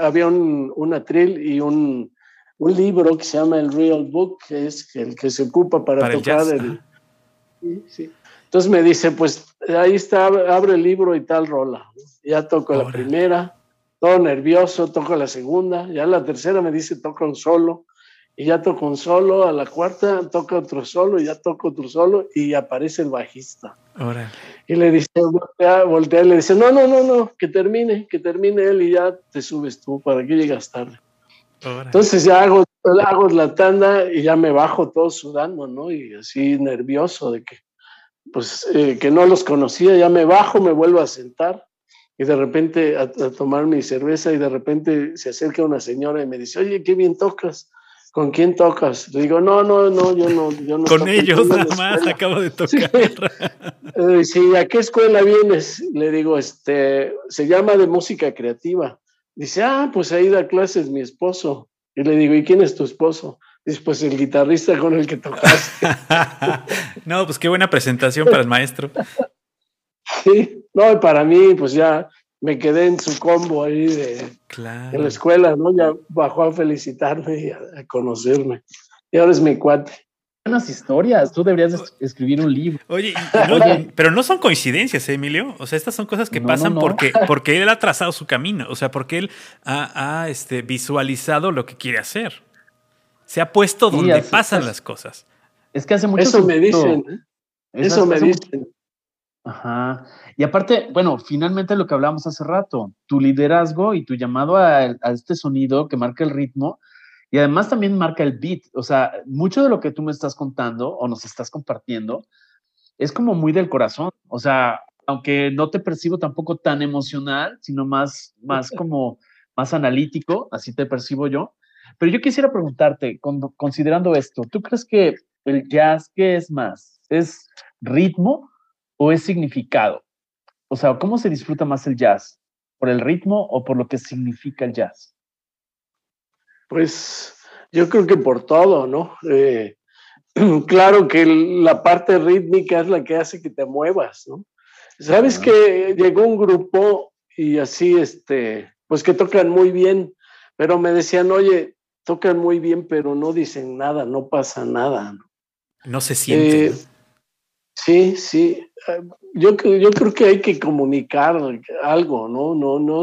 había un, un atril y un, un, libro que se llama el Real Book, que es el que se ocupa para, para tocar el... el sí, sí. Entonces me dice, pues ahí está, abre el libro y tal rola. Ya toco la primera, todo nervioso, toco la segunda, ya la tercera me dice, toca un solo, y ya toco un solo, a la cuarta toca otro solo, y ya toco otro solo, y aparece el bajista. Y le dice, voltea, voltea, y le dice, no, no, no, no, que termine, que termine él y ya te subes tú, ¿para que llegas tarde? Entonces ya hago, hago la tanda y ya me bajo todo sudando, ¿no? Y así nervioso de que, pues, eh, que no los conocía, ya me bajo, me vuelvo a sentar y de repente a, tomar mi cerveza y de repente se acerca una señora y me dice, oye, qué bien tocas. ¿Con quién tocas? Le digo, no, no, no, yo no. Yo no Con ellos nada más, acabo de tocar. Eh, sí. ¿a qué escuela vienes? Le digo, este, se llama de música creativa. Dice, ah, pues ahí da clases mi esposo. Y le digo, ¿y quién es tu esposo? Dice, pues el guitarrista con el que tocaste. no, pues qué buena presentación para el maestro. sí, no, para mí, pues ya me quedé en su combo ahí de en la escuela, ¿no? Ya bajó a felicitarme y a, conocerme. Y ahora es mi cuate. Buenas historias, tú deberías escribir un libro. Oye, pero no son coincidencias, ¿eh, Emilio. O sea, estas son cosas que pasan Porque, porque él ha trazado su camino, o sea, porque él ha, este, visualizado lo que quiere hacer. Se ha puesto donde pasan las cosas. Es que hace mucho Eso me dicen. ¿eh? Eso, me dicen. Ajá. Y aparte, bueno, finalmente lo que hablábamos hace rato, tu liderazgo y tu llamado a, este sonido que marca el ritmo y además también marca el beat. O sea, mucho de lo que tú me estás contando o nos estás compartiendo es como muy del corazón. O sea, aunque no te percibo tampoco tan emocional, sino más, más como más analítico, así te percibo yo. Pero yo quisiera preguntarte, considerando esto, ¿tú crees que el jazz, ¿qué es más? ¿Es ritmo o es significado? O sea, ¿cómo se disfruta más el jazz? ¿Por el ritmo o por lo que significa el jazz? Pues yo creo que por todo, ¿no? Eh, claro que la parte rítmica es la que hace que te muevas, ¿no? Sabes que llegó un grupo y así, este, pues que tocan muy bien, pero me decían, oye, tocan muy bien, pero no dicen nada, no pasa nada. No, no se siente. Eh, Sí, sí. Yo, yo creo que hay que comunicar algo, ¿no? No, no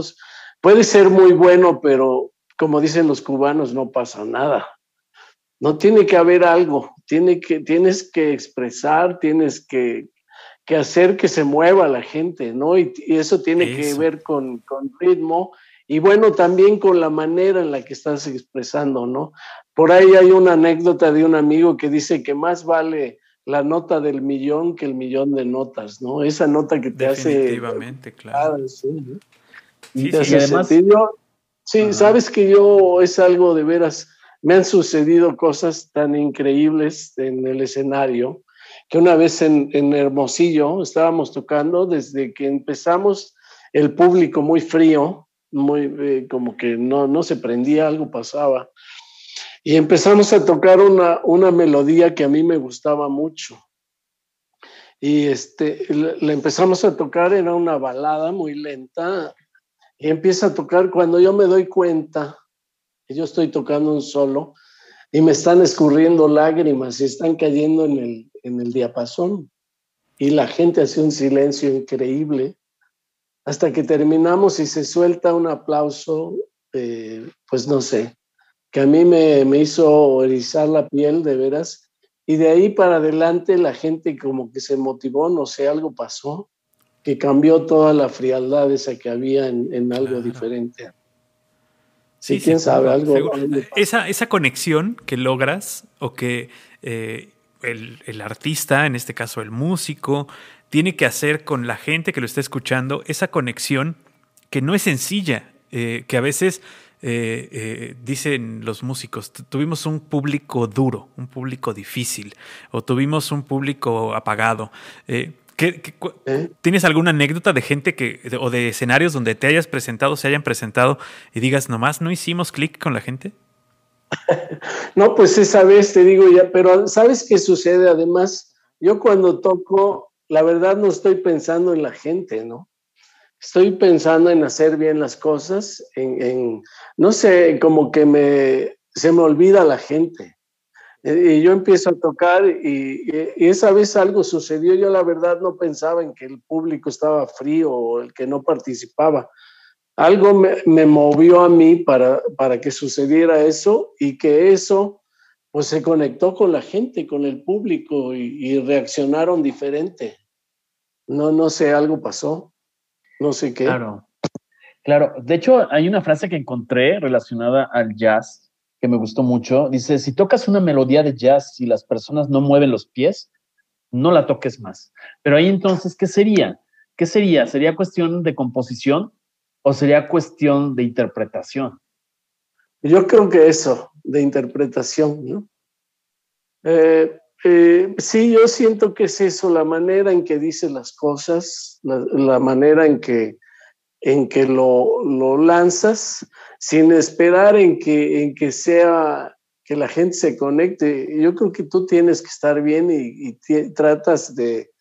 puede ser muy bueno, pero como dicen los cubanos, no pasa nada. No tiene que haber algo, tiene que, tienes que expresar, tienes que, hacer que se mueva la gente, ¿no? Y, eso tiene que ver con, con, ritmo y bueno, también con la manera en la que estás expresando, ¿no? Por ahí hay una anécdota de un amigo que dice que más vale la nota del millón que el millón de notas, ¿no? Esa nota que te hace... Definitivamente, claro. sí, y además... Sí, sabes que yo es algo de veras, me han sucedido cosas tan increíbles en el escenario, que una vez en, en Hermosillo estábamos tocando, desde que empezamos el público muy frío, muy eh, como que no, no se prendía, algo pasaba. Y empezamos a tocar una, una melodía que a mí me gustaba mucho. Y este, la empezamos a tocar, era una balada muy lenta. Y empieza a tocar cuando yo me doy cuenta que yo estoy tocando un solo y me están escurriendo lágrimas y están cayendo en el, en el diapasón. Y la gente hace un silencio increíble hasta que terminamos y se suelta un aplauso, eh, pues no sé, que a mí me, me hizo erizar la piel de veras. Y de ahí para adelante la gente como que se motivó, no sé, algo pasó, que cambió toda la frialdad esa que había en, en algo diferente. Sí, quién sabe, algo. Esa, esa conexión que logras o que eh, el, el, artista, en este caso el músico, tiene que hacer con la gente que lo está escuchando, esa conexión que no es sencilla, eh, que a veces eh, eh, dicen los músicos, tuvimos un público duro, un público difícil, o tuvimos un público apagado. Eh, tienes alguna anécdota de gente que, o de escenarios donde te hayas presentado, se hayan presentado y digas, nomás no hicimos clic con la gente? No, pues esa vez te digo ya, pero ¿sabes qué sucede? Además, yo cuando toco, la verdad no estoy pensando en la gente, ¿no? estoy pensando en hacer bien las cosas, en, no sé, como que me, se me olvida la gente. Y yo empiezo a tocar y, esa vez algo sucedió. Yo la verdad no pensaba en que el público estaba frío o el que no participaba. Algo me, movió a mí para, para que sucediera eso y que eso pues se conectó con la gente, con el público y, reaccionaron diferente. No, no sé, algo pasó. No sé qué. Claro. Claro. De hecho, hay una frase que encontré relacionada al jazz que me gustó mucho. Dice, si tocas una melodía de jazz y las personas no mueven los pies, no la toques más. Pero ahí entonces, ¿qué sería? ¿Qué sería? ¿Sería cuestión de composición o sería cuestión de interpretación? Yo creo que eso, de interpretación, ¿no? Eh, eh, sí, yo siento que es eso, la manera en que dice las cosas, la, manera en que, en que lo, lo lanzas, sin esperar en que, en que sea que la gente se conecte. Yo creo que tú tienes que estar bien y, tratas de,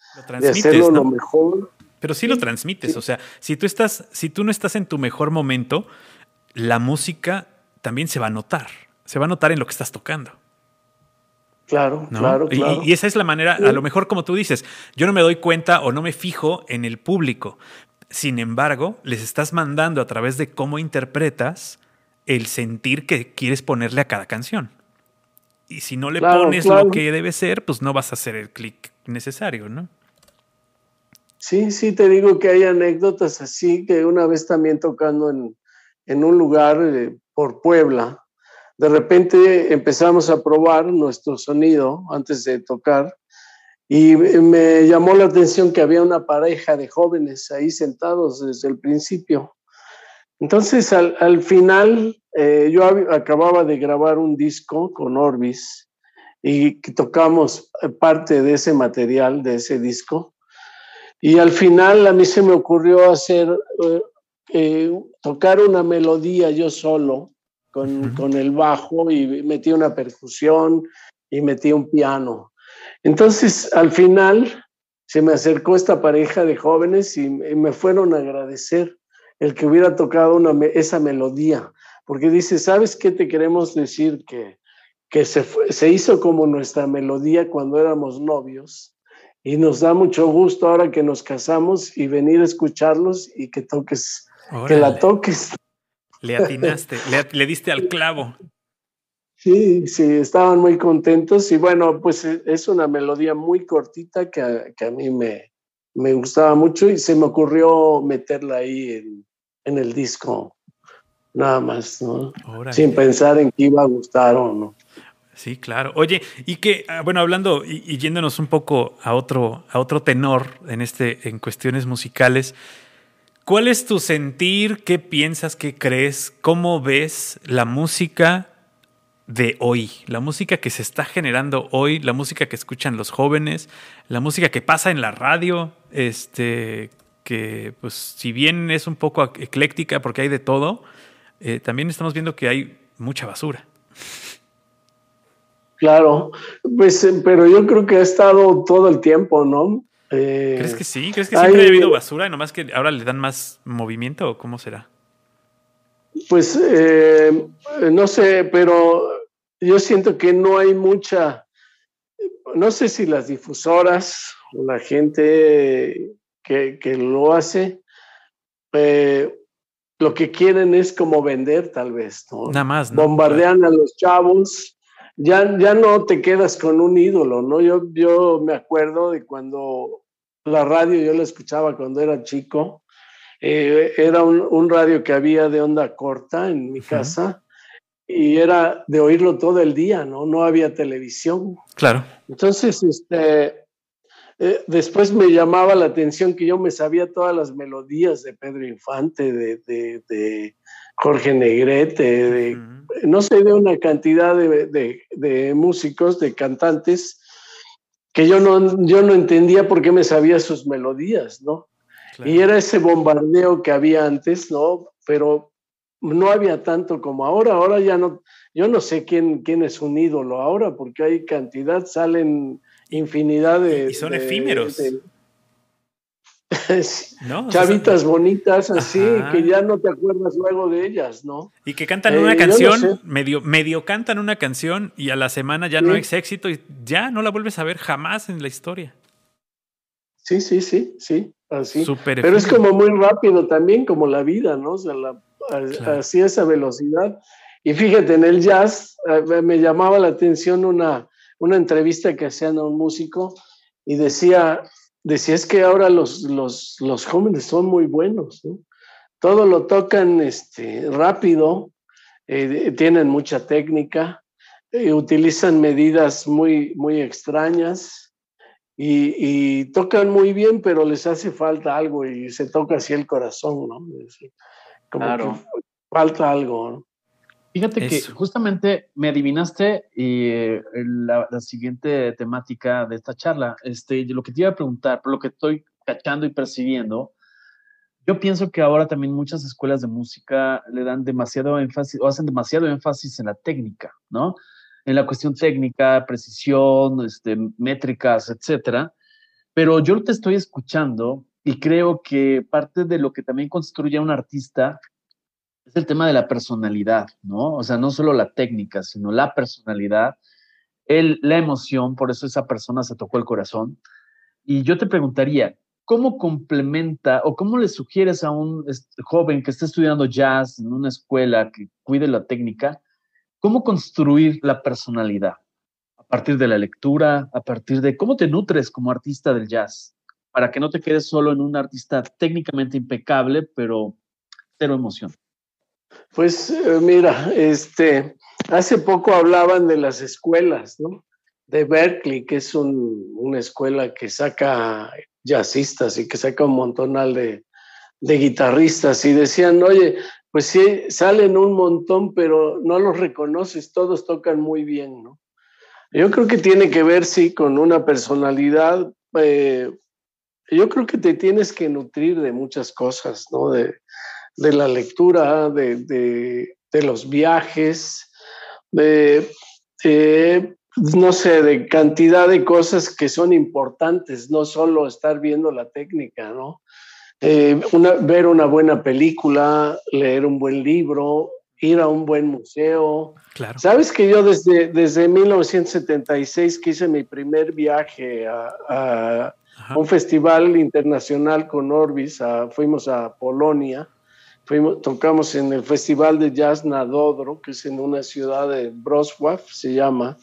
hacerlo lo mejor. Pero sí lo transmites, o sea, si tú estás, si tú no estás en tu mejor momento, la música también se va a notar, se va a notar en lo que estás tocando. Claro, claro, claro. Y, esa es la manera, a lo mejor como tú dices, yo no me doy cuenta o no me fijo en el público, sin embargo, les estás mandando a través de cómo interpretas el sentir que quieres ponerle a cada canción. Y si no le pones lo que debe ser, pues no vas a hacer el clic necesario, ¿no? Sí, sí, te digo que hay anécdotas así, que una vez también tocando en, en un lugar eh, por Puebla, de repente empezamos a probar nuestro sonido antes de tocar y me llamó la atención que había una pareja de jóvenes ahí sentados desde el principio. Entonces, al, final, eh, yo acababa de grabar un disco con Orbis y tocamos parte de ese material, de ese disco. Y al final a mí se me ocurrió hacer, eh, eh, tocar una melodía yo solo con, con el bajo y metí una percusión y metí un piano. Entonces, al final, se me acercó esta pareja de jóvenes y me fueron a agradecer el que hubiera tocado esa melodía, porque dice, ¿sabes qué te queremos decir? Que, que se, se hizo como nuestra melodía cuando éramos novios y nos da mucho gusto ahora que nos casamos y venir a escucharlos y que toques, que la toques. Le atinaste, le, le diste al clavo. Sí, sí, estaban muy contentos y bueno, pues e, es una melodía muy cortita que a, mí me, me, gustaba mucho y se me ocurrió meterla ahí en, en el disco, nada más, ¿no? Sin pensar en que iba a gustar o no. Sí, claro. Oye, y que, ah, bueno, hablando y, yéndonos un poco a otro, a otro tenor en, este, en cuestiones musicales, ¿cuál es tu sentir? ¿Qué piensas? ¿Qué crees? ¿Cómo ves la música de hoy, la música que se está generando hoy, la música que escuchan los jóvenes, la música que pasa en la radio, este, que pues si bien es un poco ecléctica porque hay de todo, eh, también estamos viendo que hay mucha basura. Claro, pues, eh, pero yo creo que ha estado todo el tiempo, ¿no? Eh, ¿Crees que sí? ¿Crees que siempre ha habido basura, nomás que ahora le dan más movimiento o cómo será? Pues no sé, pero yo siento que no hay mucha, no sé si las difusoras o la gente que, lo hace, eh, lo que quieren es como vender tal vez, ¿no? Nada más, ¿no? Bombardean a los chavos, ya, ya no te quedas con un ídolo, ¿no? Yo, yo me acuerdo de cuando la radio yo la escuchaba cuando era chico, eh, era un, radio que había de onda corta en mi casa y era de oírlo todo el día, ¿no? No había televisión. Claro. Entonces, este, eh, después me llamaba la atención que yo me sabía todas las melodías de Pedro Infante, de, de, Jorge Negrete, de, no sé, de una cantidad de, músicos, de cantantes, que yo no, yo no entendía por qué me sabía sus melodías, ¿no? Y era ese bombardeo que había antes, ¿no? Pero no había tanto como ahora, ahora ya no, yo no sé quién, quién es un ídolo ahora, porque hay cantidad, salen infinidad de... Y son efímeros. Chavitas bonitas así, que ya no te acuerdas luego de ellas, ¿no? Y que cantan eh, una canción, medio, medio cantan una canción y a la semana ya no es éxito y ya no la vuelves a ver jamás en la historia. Sí, sí, sí, sí, así. Pero es como muy rápido también, como la vida, ¿no? O sea, así esa velocidad. Y fíjate, en el jazz me llamaba la atención una, una entrevista que hacían a un músico y decía, decía es que ahora los, los, los jóvenes son muy buenos, ¿no? Todo lo tocan este, rápido, eh, tienen mucha técnica, eh, utilizan medidas muy, muy extrañas y, y, tocan muy bien, pero les hace falta algo y se toca así el corazón, ¿no? Como claro. falta algo, ¿no? Fíjate que justamente me adivinaste y eh, la, siguiente temática de esta charla. Este, lo que te iba a preguntar, por lo que estoy cachando y percibiendo, yo pienso que ahora también muchas escuelas de música le dan demasiado énfasis o hacen demasiado énfasis en la técnica, ¿no? En la cuestión técnica, precisión, este, métricas, etcétera. Pero yo te estoy escuchando y creo que parte de lo que también construye un artista es el tema de la personalidad, ¿no? O sea, no solo la técnica, sino la personalidad, el, la emoción, por eso esa persona se tocó el corazón. Y yo te preguntaría, ¿cómo complementa o cómo le sugieres a un joven que está estudiando jazz en una escuela que cuide la técnica, cómo construir la personalidad? A partir de la lectura, a partir de cómo te nutres como artista del jazz, para que no te quedes solo en un artista técnicamente impecable, pero cero emoción. Pues eh, mira, este, hace poco hablaban de las escuelas, ¿no? De Berkeley, que es una escuela que saca jazzistas y que saca un montonal de, de guitarristas y decían, oye, pues sí, salen un montón, pero no los reconoces, todos tocan muy bien, ¿no? Yo creo que tiene que ver, sí, con una personalidad. Eh, yo creo que te tienes que nutrir de muchas cosas, ¿no? De, de la lectura, de, los viajes, de, no sé, de cantidad de cosas que son importantes, no solo estar viendo la técnica, ¿no? Eh, ver una buena película, leer un buen libro, ir a un buen museo. Claro. Sabes que yo desde, desde 1976 que hice mi primer viaje a, un festival internacional con Orbis, fuimos a Polonia tocamos en el Festival de Jazz Nadodro, que es en una ciudad de Wrocław, se llama.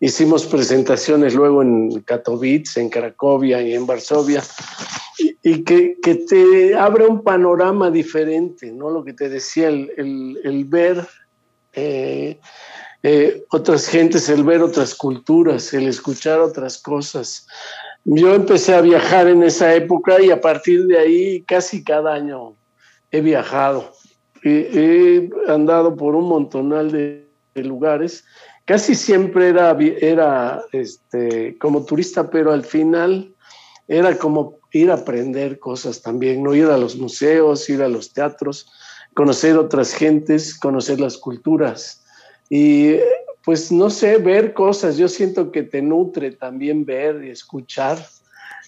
Hicimos presentaciones luego en Katowice, en Cracovia y en Varsovia, y, que, que, te abre un panorama diferente, ¿no? Lo que te decía, el, el, ver eh, eh, otras gentes, el ver otras culturas, el escuchar otras cosas. Yo empecé a viajar en esa época y a partir de ahí casi cada año he viajado, he, andado por un montonal de, lugares. Casi siempre era, era este, como turista, pero al final era como ir a aprender cosas también, no ir a los museos, ir a los teatros, conocer otras gentes, conocer las culturas. Y pues no sé, ver cosas, yo siento que te nutre también ver y escuchar,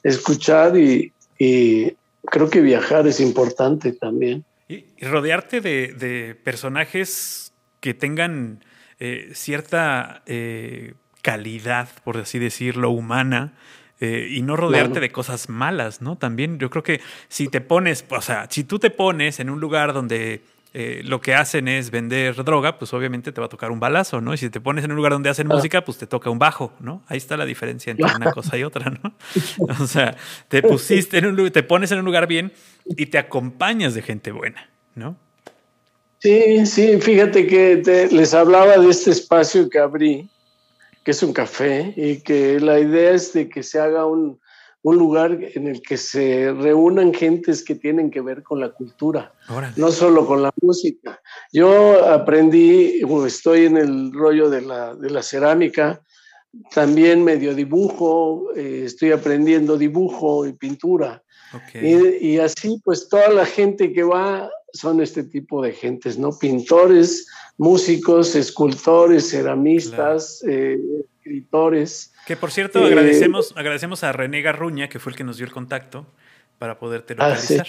escuchar y, y creo que viajar es importante también. Y, rodearte de, personajes que tengan eh, cierta eh, calidad, por así decirlo, humana. Eh, y no rodearte de cosas malas, ¿no? También yo creo que si te pones, o sea, si tú te pones en un lugar donde eh, lo que hacen es vender droga, pues obviamente te va a tocar un balazo, ¿no? Y si te pones en un lugar donde hacen música, pues te toca un bajo, ¿no? Ahí está la diferencia entre una cosa y otra, ¿no? O sea, te pusiste en un te pones en un lugar bien y te acompañas de gente buena, ¿no? Sí, sí, fíjate que les hablaba de este espacio que abrí, que es un café, y que la idea es de que se haga un, un lugar en el que se reúnan gentes que tienen que ver con la cultura, no solo con la música. Yo aprendí, estoy en el rollo de la, de la cerámica, también medio dibujo, eh, estoy aprendiendo dibujo y pintura. Y, y, así, pues toda la gente que va son este tipo de gentes, ¿no? Pintores, músicos, escultores, ceramistas, eh, escritores. Que por cierto, agradecemos, agradecemos a René Garruña, que fue el que nos dio el contacto, para poderte localizar,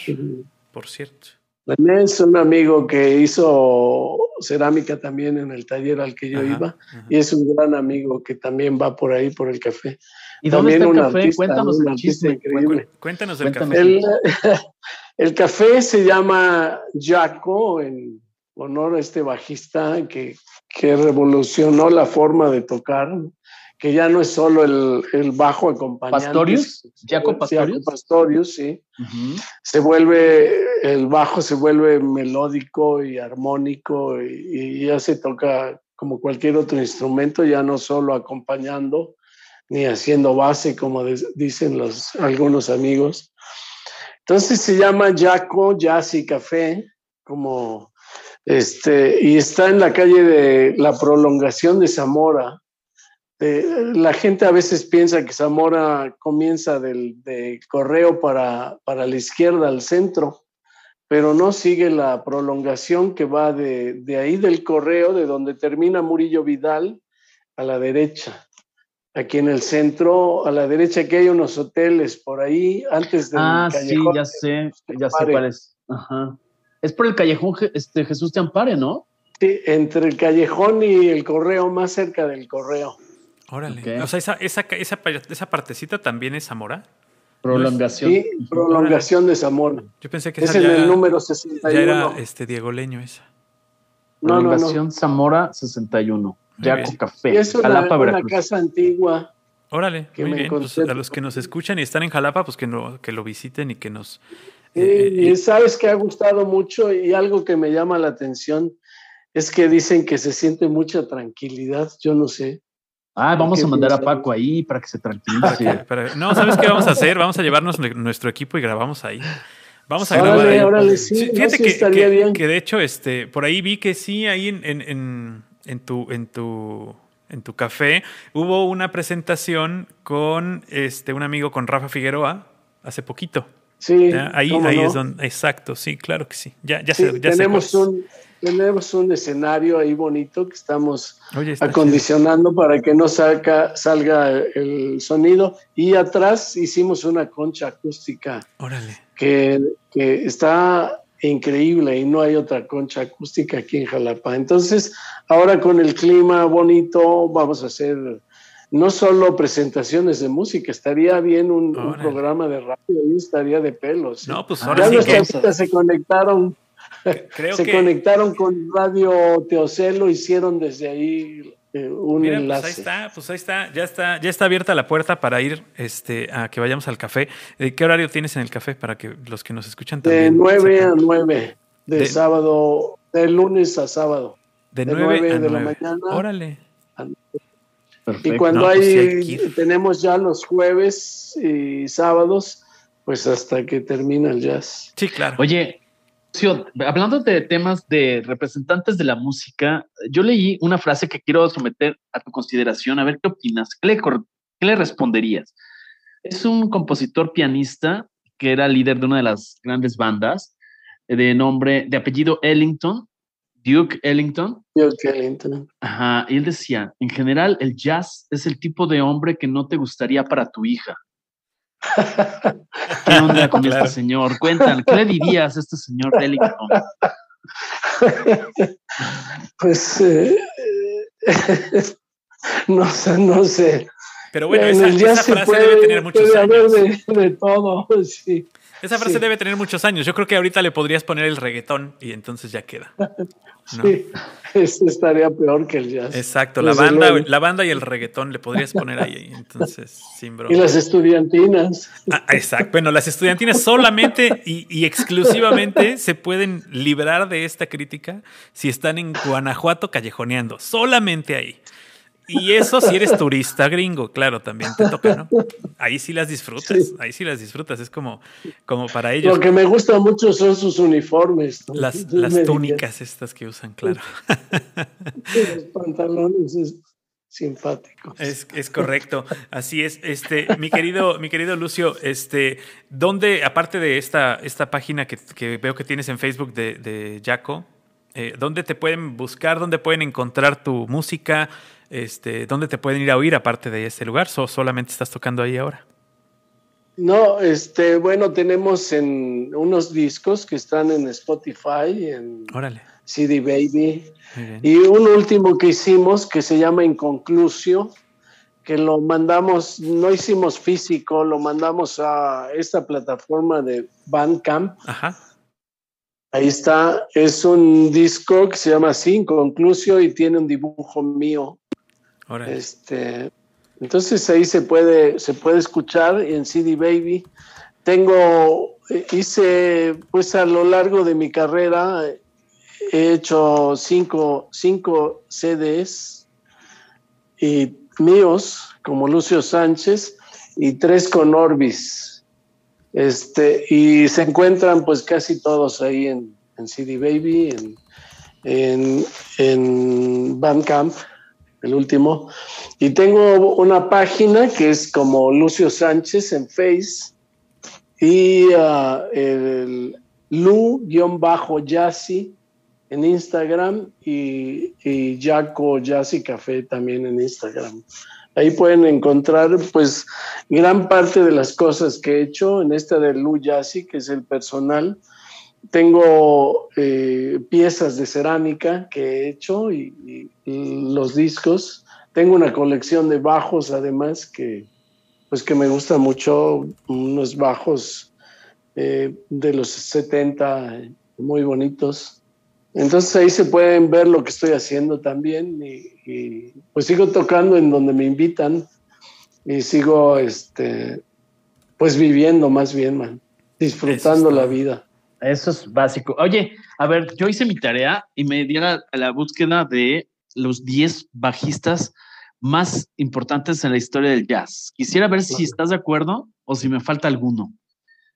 por cierto. René es un amigo que hizo cerámica también en el taller al que yo iba y es un gran amigo que también va por ahí por el café. ¿Y dónde está el café? Cuéntanos el chiste. Cuéntanos el café. El, café se llama Jaco en honor a este bajista que, que revolucionó la forma de tocar que ya no es solo el, el bajo acompañante. ¿Pastorius? ¿Jaco Pastorius? Pastorius, sí. Se vuelve, el bajo se vuelve melódico y armónico y, ya se toca como cualquier otro instrumento, ya no solo acompañando ni haciendo base, como dicen los, algunos amigos. Entonces se llama Jaco Jazz y Café, como este, y está en la calle de la prolongación de Zamora, la gente a veces piensa que Zamora comienza del de correo para, para, la izquierda al centro, pero no sigue la prolongación que va de, de, ahí del correo, de donde termina Murillo Vidal, a la derecha. Aquí en el centro, a la derecha, que hay unos hoteles por ahí, antes del Ah, sí, ya sé, ya sé cuál es. Es por el callejón este, Jesús te ampare, ¿no? Sí, entre el callejón y el correo, más cerca del correo. Órale. O sea, esa, esa, esa, esa, partecita también es Zamora. Prolongación. Sí, prolongación de Zamora. Yo pensé que es en el número 61. Ya era este Diego Leño esa. Prolongación Zamora 61. Yaco Café. es una, una casa antigua. Órale, muy bien. Pues, a los que nos escuchan y están en Jalapa, pues que, no, que lo visiten y que nos... Eh, y sabes que ha gustado mucho y algo que me llama la atención es que dicen que se siente mucha tranquilidad, yo no sé. Ah, vamos a mandar a Paco ahí para que se tranquilice. no, ¿sabes qué vamos a hacer? Vamos a llevarnos nuestro equipo y grabamos ahí. Vamos a grabar ahí. Órale, sí, Fíjate que, estaría bien. que, de hecho, este, por ahí vi que sí, ahí en, en, en, tu, en tu en tu café hubo una presentación con este un amigo con Rafa Figueroa hace poquito. Sí. Ahí, ahí es donde, exacto, sí, claro que sí. Ya, ya, sé, ya tenemos un tenemos un escenario ahí bonito que estamos acondicionando para que no salga, salga el sonido. Y atrás hicimos una concha acústica Que, que está increíble y no hay otra concha acústica aquí en Jalapa. Entonces, ahora con el clima bonito, vamos a hacer no solo presentaciones de música, estaría bien un, programa de radio y estaría de pelos. No, pues ahora ya sí que... se conectaron se conectaron con Radio Teocelo, hicieron desde ahí eh, un enlace. Pues ahí está, pues ahí está, ya está, ya está abierta la puerta para ir este, a que vayamos al café. Eh, ¿Qué horario tienes en el café para que los que nos escuchan también? De 9 a 9, de, sábado, de lunes a sábado. De, 9, de la mañana. Órale. Y cuando pues hay, tenemos ya los jueves y sábados, pues hasta que termina el jazz. Sí, claro. Oye, hablando de temas de representantes de la música, yo leí una frase que quiero someter a tu consideración, a ver qué opinas, qué le, qué le responderías. Es un compositor pianista que era líder de una de las grandes bandas, de nombre, de apellido Ellington, Duke Ellington. Duke Ellington. Ajá, y él decía, en general el jazz es el tipo de hombre que no te gustaría para tu hija. ¿Qué onda con este señor? Cuéntale, ¿qué le dirías a este señor Ellington? Pues eh, no sé, no sé. Pero bueno, esa, esa frase debe tener muchos años. De, de, todo, sí. Esa frase debe tener muchos años. Yo creo que ahorita le podrías poner el reggaetón y entonces ya queda. Sí, eso estaría peor que el jazz. Exacto, la banda, la banda y el reggaetón le podrías poner ahí, entonces, sin broma. Y las estudiantinas. Ah, exacto, bueno, las estudiantinas solamente y, y, exclusivamente se pueden librar de esta crítica si están en Guanajuato callejoneando, solamente ahí. Y eso si eres turista gringo, claro, también te toca, ¿no? Ahí sí las disfrutas, ahí sí las disfrutas, es como, como para ellos. Lo que me gusta mucho son sus uniformes. Las, túnicas estas que usan, claro. Los pantalones es simpático. Es, es, correcto, así es. Este, mi querido, mi querido Lucio, este, ¿dónde, aparte de esta, esta página que, que veo que tienes en Facebook de, de Jaco, eh, ¿dónde te pueden buscar? ¿Dónde pueden encontrar tu música? Este, ¿Dónde te pueden ir a oír aparte de este lugar? ¿O solamente estás tocando ahí ahora? No, este, bueno, tenemos en unos discos que están en Spotify, en CD Baby, y un último que hicimos que se llama Inconclusio, que lo mandamos, no hicimos físico, lo mandamos a esta plataforma de Bandcamp. Ajá. Ahí está, es un disco que se llama así, Inconclusio, y tiene un dibujo mío. Este, entonces ahí se puede, se puede escuchar en CD Baby. Tengo, hice, pues a lo largo de mi carrera, he hecho cinco, cinco CDs y míos, como Lucio Sánchez, y tres con Orbis. Este, y se encuentran pues casi todos ahí en, en CD Baby, en, en, en Bandcamp, el último. Y tengo una página que es como Lucio Sánchez en Face y uh, el Lu-Yassi en Instagram y, y Jaco Jazzy Café también en Instagram. Ahí pueden encontrar pues gran parte de las cosas que he hecho en esta de Lu Jazzy, que es el personal. Tengo eh, piezas de cerámica que he hecho y, los discos. Tengo una colección de bajos además que pues que me gusta mucho, unos bajos eh, de los 70 muy bonitos. Entonces ahí se pueden ver lo que estoy haciendo también y, pues sigo tocando en donde me invitan y sigo este pues viviendo más bien, man, disfrutando la vida. Eso es básico. Oye, a ver, yo hice mi tarea y me di a la búsqueda de los 10 bajistas más importantes en la historia del jazz. Quisiera ver si estás de acuerdo o si me falta alguno.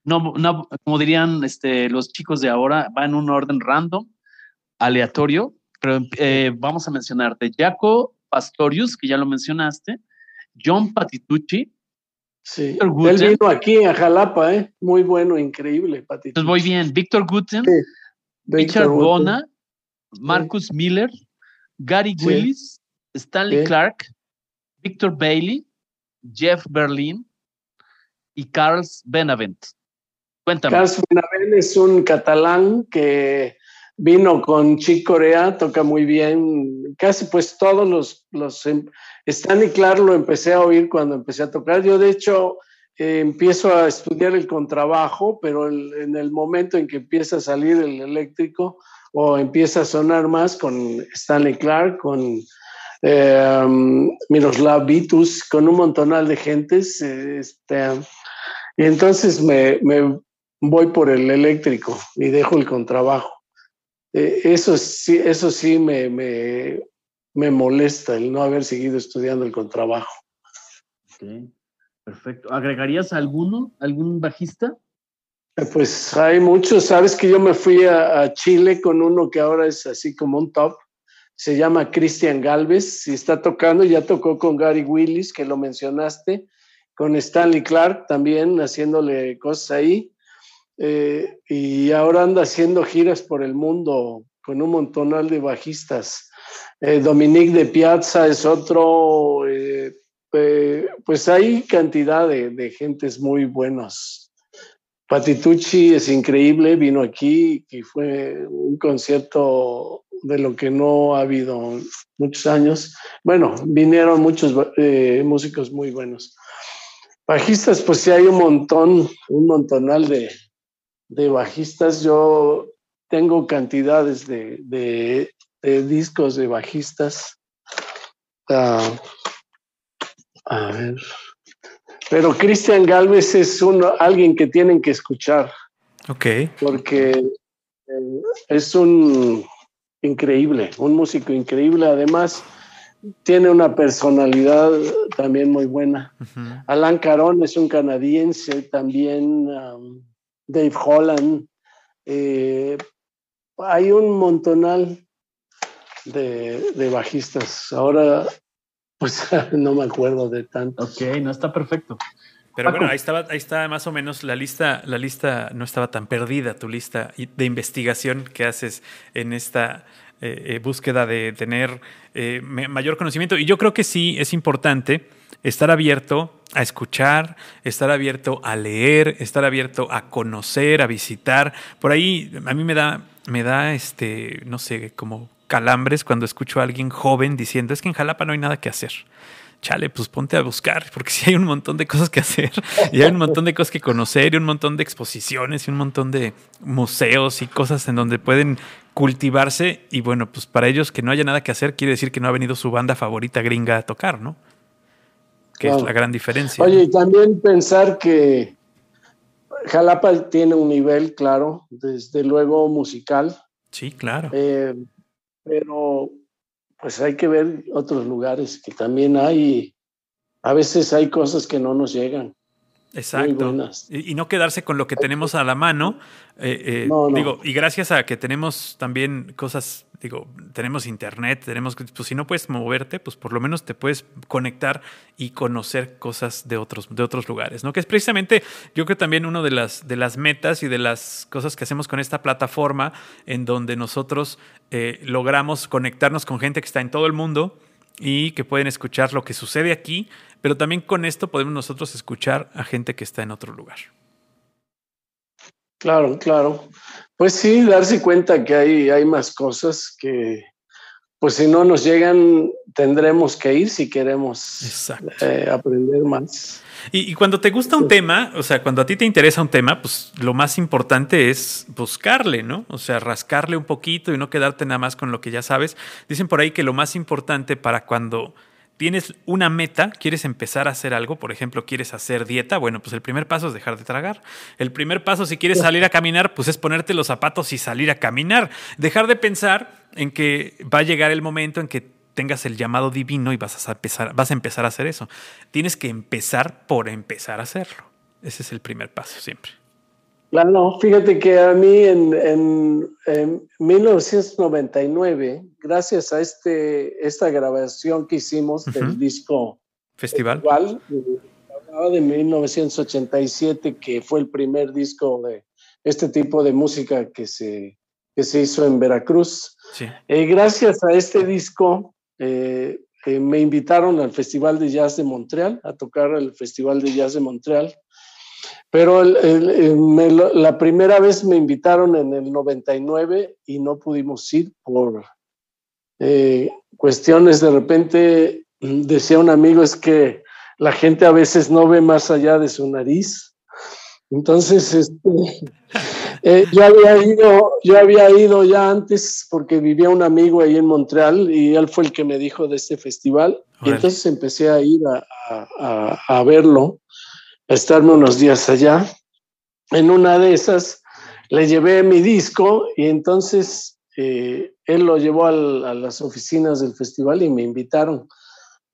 No, no como dirían este, los chicos de ahora, va en un orden random aleatorio, pero eh, vamos a mencionarte Jaco Pastorius, que ya lo mencionaste, John Patitucci. Sí, él vino aquí a Jalapa, ¿eh? muy bueno, increíble, Patitucci. Pues voy bien, Víctor Guten, Richard Bona, Marcus Miller, Gary Willis, Stanley Clark, Victor Bailey, Jeff Berlin y Carls Benavent. Cuéntame. Carls Benavent es un catalán que vino con Chick Corea, toca muy bien, casi pues todos los, los em, Stanley Clark lo empecé a oír cuando empecé a tocar. Yo de hecho eh, empiezo a estudiar el contrabajo, pero en el momento en que empieza a salir el eléctrico o empieza a sonar más con Stanley Clark, con eh, Miroslav Vitus, con un montonal de gentes, este, y entonces me, me voy por el eléctrico y dejo el contrabajo. Eh, eso sí, eso sí me, me, molesta el no haber seguido estudiando el contrabajo. perfecto. ¿Agregarías alguno, algún bajista? Eh, pues hay muchos. Sabes que yo me fui a, Chile con uno que ahora es así como un top. Se llama Cristian Galvez. Si está tocando, ya tocó con Gary Willis, que lo mencionaste, con Stanley Clark también, haciéndole cosas ahí. Eh, y ahora anda haciendo giras por el mundo con un montonal de bajistas. Eh, Dominique de Piazza es otro, eh, pues hay cantidad de, de, gentes muy buenos. Patitucci es increíble, vino aquí y fue un concierto de lo que no ha habido muchos años. Bueno, vinieron muchos músicos muy buenos. Bajistas, pues sí hay un montón, un montonal de, de bajistas. Yo tengo cantidades de, discos de bajistas. Ah, a ver. Pero Cristian Galvez es uno, alguien que tienen que escuchar. Ok. Porque eh, es un increíble, un músico increíble. Además, tiene una personalidad también muy buena. Alan Caron es un canadiense también. Dave Holland. Eh, hay un montonal de, bajistas. Ahora, pues no me acuerdo de tanto. Ok, no está perfecto. Pero bueno, ahí estaba, ahí está más o menos la lista, la lista no estaba tan perdida, tu lista de investigación que haces en esta eh, eh, búsqueda de tener mayor conocimiento. Y yo creo que sí es importante estar abierto a escuchar, estar abierto a leer, estar abierto a conocer, a visitar. Por ahí a mí me da, me da este, no sé, como calambres cuando escucho a alguien joven diciendo, es que en Jalapa no hay nada que hacer chale, pues ponte a buscar, porque sí hay un montón de cosas que hacer, y hay un montón de cosas que conocer, y un montón de exposiciones, y un montón de museos y cosas en donde pueden cultivarse. Y bueno, pues para ellos que no haya nada que hacer, quiere decir que no ha venido su banda favorita gringa a tocar, ¿no? Que es la gran diferencia. Oye, y también pensar que Jalapa tiene un nivel, claro, desde luego musical. Sí, claro. Eh, pero pues hay que ver otros lugares que también hay. A veces hay cosas que no nos llegan. Exacto. Y, no quedarse con lo que tenemos a la mano. Eh, eh, digo, y gracias a que tenemos también cosas, digo, tenemos internet, tenemos, pues si no puedes moverte, pues por lo menos te puedes conectar y conocer cosas de otros, de otros lugares, ¿no? Que es precisamente, yo creo también una de las, de las metas y de las cosas que hacemos con esta plataforma, en donde nosotros eh, logramos conectarnos con gente que está en todo el mundo y que pueden escuchar lo que sucede aquí, pero también con esto podemos nosotros escuchar a gente que está en otro lugar. Claro, claro. Pues sí, darse cuenta que hay, hay más cosas que, pues si no nos llegan, tendremos que ir si queremos eh, aprender más. Y, cuando te gusta un tema, o sea, cuando a ti te interesa un tema, pues lo más importante es buscarle, ¿no? O sea, rascarle un poquito y no quedarte nada más con lo que ya sabes. Dicen por ahí que lo más importante para cuando tienes una meta, quieres empezar a hacer algo, por ejemplo, quieres hacer dieta, bueno, pues el primer paso es dejar de tragar. El primer paso, si quieres salir a caminar, pues es ponerte los zapatos y salir a caminar. Dejar de pensar en que va a llegar el momento en que tengas el llamado divino y vas a empezar, vas a empezar a hacer eso. Tienes que empezar por empezar a hacerlo. Ese es el primer paso siempre. Claro, fíjate que a mí en, 1999, gracias a este, esta grabación que hicimos del disco Festival, de 1987, que fue el primer disco de este tipo de música que se, que se hizo en Veracruz. Sí. Eh, gracias a este disco, eh, eh, me invitaron al Festival de Jazz de Montreal, a tocar el Festival de Jazz de Montreal. Pero la primera vez me invitaron en el 99 y no pudimos ir por eh, cuestiones de repente, decía un amigo, es que la gente a veces no ve más allá de su nariz. Entonces, este, eh, yo, había ido, yo había ido ya antes porque vivía un amigo ahí en Montreal y él fue el que me dijo de este festival. Y entonces empecé a ir a, verlo, a estarme unos días allá. En una de esas le llevé mi disco y entonces eh, él lo llevó a las oficinas del festival y me invitaron.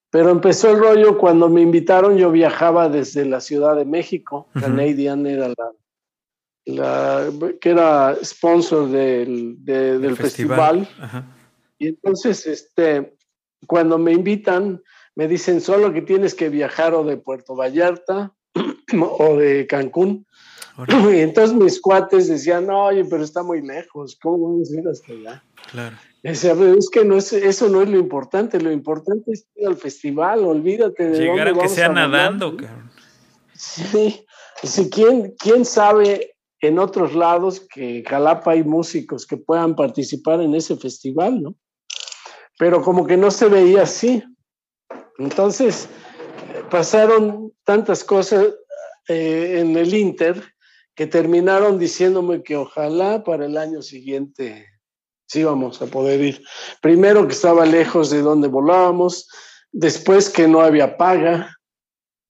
Pero empezó el rollo cuando me invitaron, yo viajaba desde la Ciudad de México, Canadian era la, que era sponsor del, del festival. Y entonces, este, cuando me invitan, me dicen solo que tienes que viajar o de Puerto Vallarta o de Cancún. Y entonces mis cuates decían, no, oye, pero está muy lejos, ¿cómo vamos a ir hasta allá? Claro. Decía, es que no es, eso no es lo importante, lo importante es ir al festival, olvídate de Llegar a que sea nadando, cabrón. Sí, ¿quién, ¿quién sabe en otros lados que Jalapa hay músicos que puedan participar en ese festival, ¿no? Pero como que no se veía así. Entonces, pasaron tantas cosas eh, en el Inter que terminaron diciéndome que ojalá para el año siguiente sí vamos a poder ir. Primero que estaba lejos de donde volábamos, después que no había paga,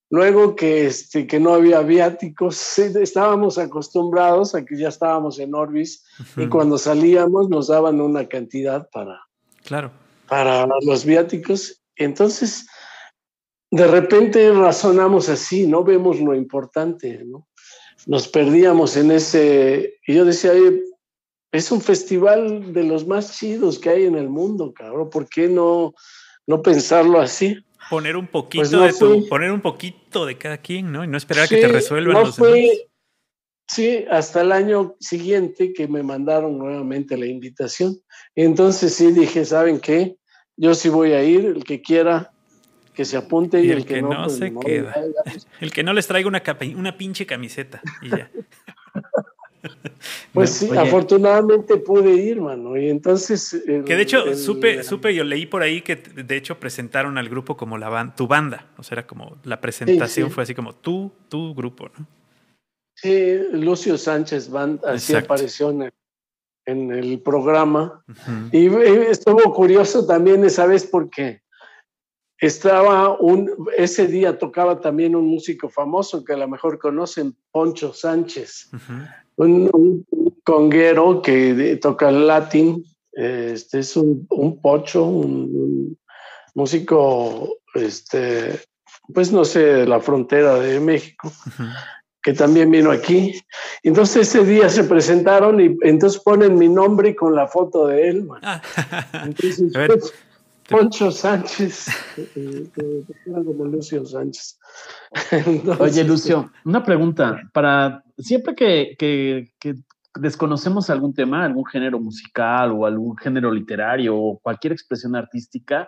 Luego que, este, que no había viáticos, estábamos acostumbrados a que ya estábamos en Orbis y cuando salíamos nos daban una cantidad para, claro. para los viáticos. Entonces, de repente razonamos así, no vemos lo importante, ¿no? Nos perdíamos en ese... Y yo decía, es un festival de los más chidos que hay en el mundo, cabrón, ¿por qué no, no pensarlo así? poner un poquito pues de poner un poquito de cada quien, ¿no? Y no esperar a que te resuelvan los Sí, hasta el año siguiente que me mandaron nuevamente la invitación. Entonces sí dije, ¿saben qué? Yo sí voy a ir, el que quiera. Que se apunte y, el, que, no, pues, se queda. El que no les traiga una, una pinche camiseta y ya. Pues sí, afortunadamente pude ir, mano. Y entonces. que de hecho, supe, supe, yo leí por ahí que de hecho presentaron al grupo como la tu banda. O sea, era como la presentación fue así como tú, tu grupo, ¿no? Sí, Lucio Sánchez Band, así apareció en el, programa. Y estuvo curioso también esa vez porque estaba un, ese día tocaba también un músico famoso que a lo mejor conocen, Poncho Sánchez un, conguero que toca el latín, este es un, un pocho, un, músico, este, pues no sé, de la frontera de México, que también vino aquí. Entonces ese día se presentaron y entonces ponen mi nombre con la foto de él. Ah. Entonces, pues, Poncho Sánchez, eh, eh, como Lucio Sánchez. Oye, Lucio, una pregunta. Para siempre que, desconocemos algún tema, algún género musical o algún género literario o cualquier expresión artística,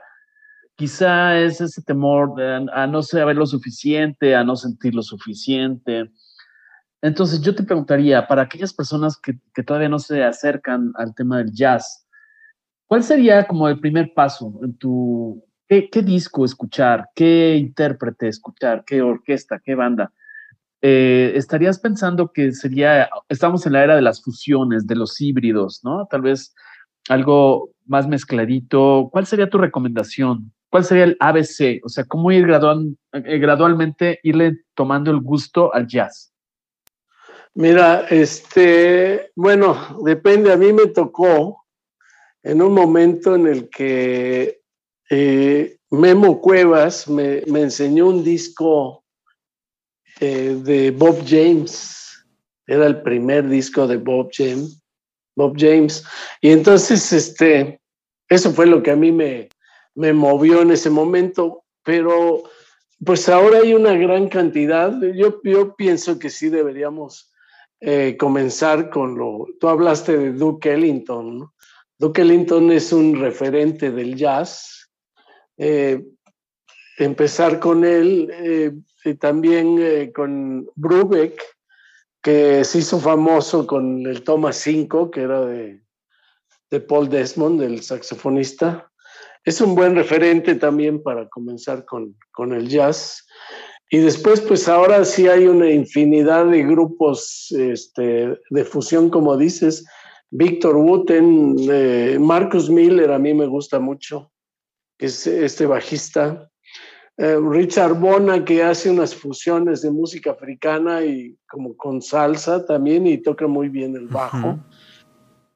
quizá es ese temor a no saber lo suficiente, a no sentir lo suficiente. Entonces yo te preguntaría, para aquellas personas que, que todavía no se acercan al tema del jazz, ¿cuál sería como el primer paso en tu, ¿Qué, disco escuchar? ¿Qué intérprete escuchar? ¿Qué orquesta? ¿Qué banda? Eh, estarías pensando que sería, estamos en la era de las fusiones, de los híbridos, ¿no? Tal vez algo más mezcladito. ¿Cuál sería tu recomendación? ¿Cuál sería el ABC? O sea, ¿cómo ir eh, gradualmente irle tomando el gusto al jazz? Mira, este, bueno, depende. A mí me tocó en un momento en el que eh, Memo Cuevas me, enseñó un disco eh, de Bob James. Era el primer disco de Bob James. Bob James. Y entonces, este, eso fue lo que a mí me, me movió en ese momento. Pero, pues ahora hay una gran cantidad. Yo, yo pienso que sí deberíamos eh, comenzar con lo. Tú hablaste de Duke Ellington. ¿no? Duke Ellington es un referente del jazz eh, empezar con él eh, y también eh, con Brubeck, que se hizo famoso con el Toma 5, que era de, de Paul Desmond, el saxofonista. Es un buen referente también para comenzar con, con el jazz. Y después, pues ahora sí hay una infinidad de grupos este, de fusión, como dices. Víctor Wooten, Marcus Miller, a mí me gusta mucho que es este bajista. Eh, Richard Bona, que hace unas fusiones de música africana y como con salsa también y toca muy bien el bajo.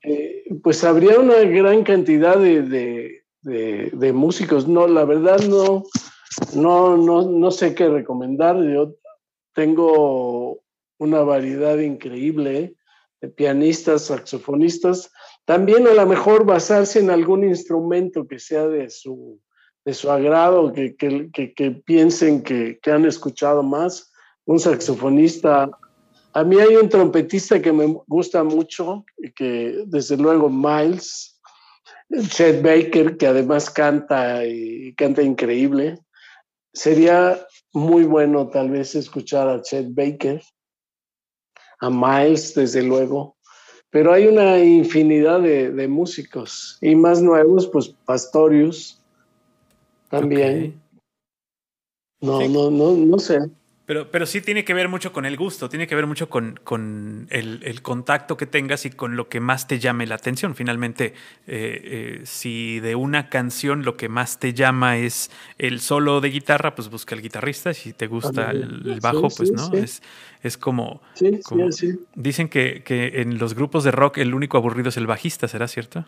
Eh, pues habría una gran cantidad de, de, músicos. No, la verdad no, no, no, no sé qué recomendar. Yo tengo una variedad increíble de pianistas, saxofonistas, también a lo mejor basarse en algún instrumento que sea de su, de su agrado, que, que, que, piensen que, han escuchado más. Un saxofonista. A mí hay un trompetista que me gusta mucho, que desde luego Miles, Chet Baker, que además canta y canta increíble. Sería muy bueno tal vez escuchar a Chet Baker, a Miles, desde luego pero hay una infinidad de, músicos y más nuevos, pues Pastorius también. No, no, no, no sé. Pero, pero sí tiene que ver mucho con el gusto, tiene que ver mucho con, el, contacto que tengas y con lo que más te llame la atención. Finalmente, eh, eh, si de una canción lo que más te llama es el solo de guitarra, pues busca el guitarrista. Si te gusta el, bajo, pues no. Es, es como. dicen que, que en los grupos de rock el único aburrido es el bajista, ¿será cierto?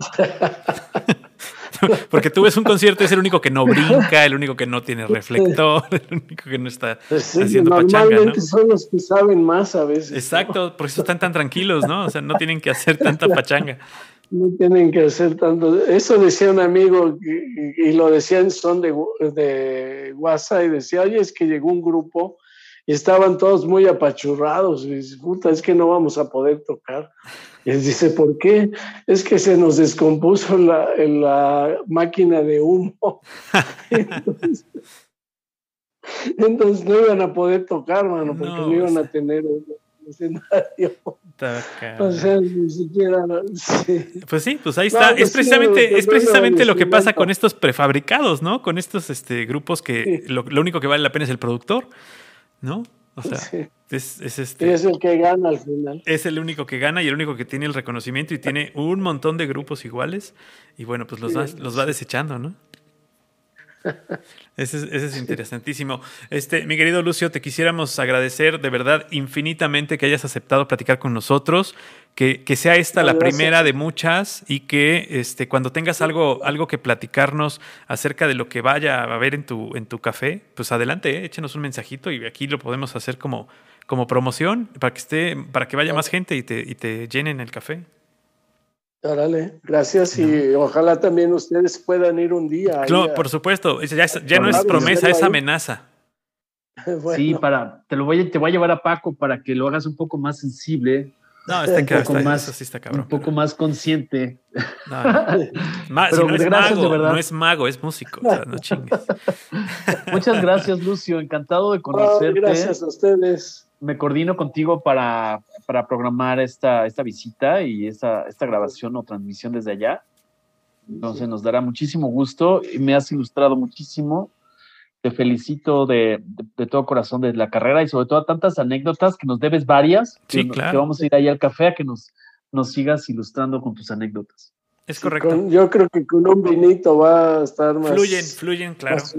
Porque tú ves un concierto, es el único que no brinca, el único que no tiene reflector, el único que no está haciendo pachanga. ¿no? son los que saben más a veces. Exacto, por eso están tan tranquilos, ¿no? O sea, no tienen que hacer tanta pachanga. No tienen que hacer tanto. Eso decía un amigo y, lo decía en son de, de WhatsApp y decía, oye, es que llegó un grupo y estaban todos muy apachurrados. Y dice, puta, es que no vamos a poder tocar. Y él dice, ¿por qué? Es que se nos descompuso la, la máquina de humo. entonces, entonces, no iban a poder tocar, mano, porque no, iban a tener un escenario. O sea, ni siquiera. Sí. Pues sí, pues ahí está. es precisamente, es precisamente lo que pasa con estos prefabricados, ¿no? Con estos este, grupos que lo, lo, único que vale la pena es el productor, ¿no? O sea, es, es, este, es el que gana al final. Es el único que gana y el único que tiene el reconocimiento y tiene un montón de grupos iguales. Y bueno, pues los, va, los va desechando, ¿no? Ese es, ese es, interesantísimo. Este, mi querido Lucio, te quisiéramos agradecer de verdad infinitamente que hayas aceptado platicar con nosotros, que, que sea esta la primera de muchas y que este, cuando tengas algo, algo que platicarnos acerca de lo que vaya a haber en tu, en tu café, pues adelante, ¿eh? échenos un mensajito y aquí lo podemos hacer como, como promoción para que esté, para que vaya más gente y te, y te llenen el café. Órale, gracias y ojalá también ustedes puedan ir un día. Claro, por supuesto, ya, ya no es promesa, es amenaza. bueno. Sí, para, te lo voy a, te voy a llevar a Paco para que lo hagas un poco más sensible. No, está, un poco está, más, sí está cabrón, un poco más consciente. No, no. Ma, si no es mago, no es mago, es músico. O sea, no chingues. Muchas gracias, Lucio. Encantado de conocerte. Oh, gracias a ustedes me coordino contigo para, para programar esta, esta visita y esta, esta grabación o transmisión desde allá. Entonces nos dará muchísimo gusto y me has ilustrado muchísimo. Te felicito de, de, de, todo corazón de la carrera y sobre todo tantas anécdotas que nos debes varias. Sí, que, claro. que vamos a ir ahí al café a que nos, nos sigas ilustrando con tus anécdotas. Es correcto. Con, yo creo que con un vinito va a estar más. Fluyen, fluyen, claro. Más,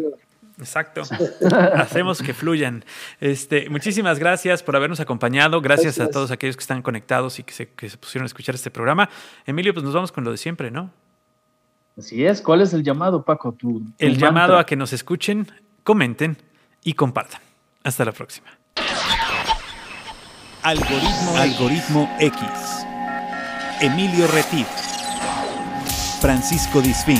Exacto. Hacemos que fluyan. Este, muchísimas gracias por habernos acompañado. Gracias, gracias, a todos aquellos que están conectados y que se, que se pusieron a escuchar este programa. Emilio, pues nos vamos con lo de siempre, ¿no? Así es. ¿Cuál es el llamado, Paco? Tu, tu el mantra. llamado a que nos escuchen, comenten y compartan. Hasta la próxima. Algoritmo, Algoritmo X. Emilio Retif. Francisco Disfín.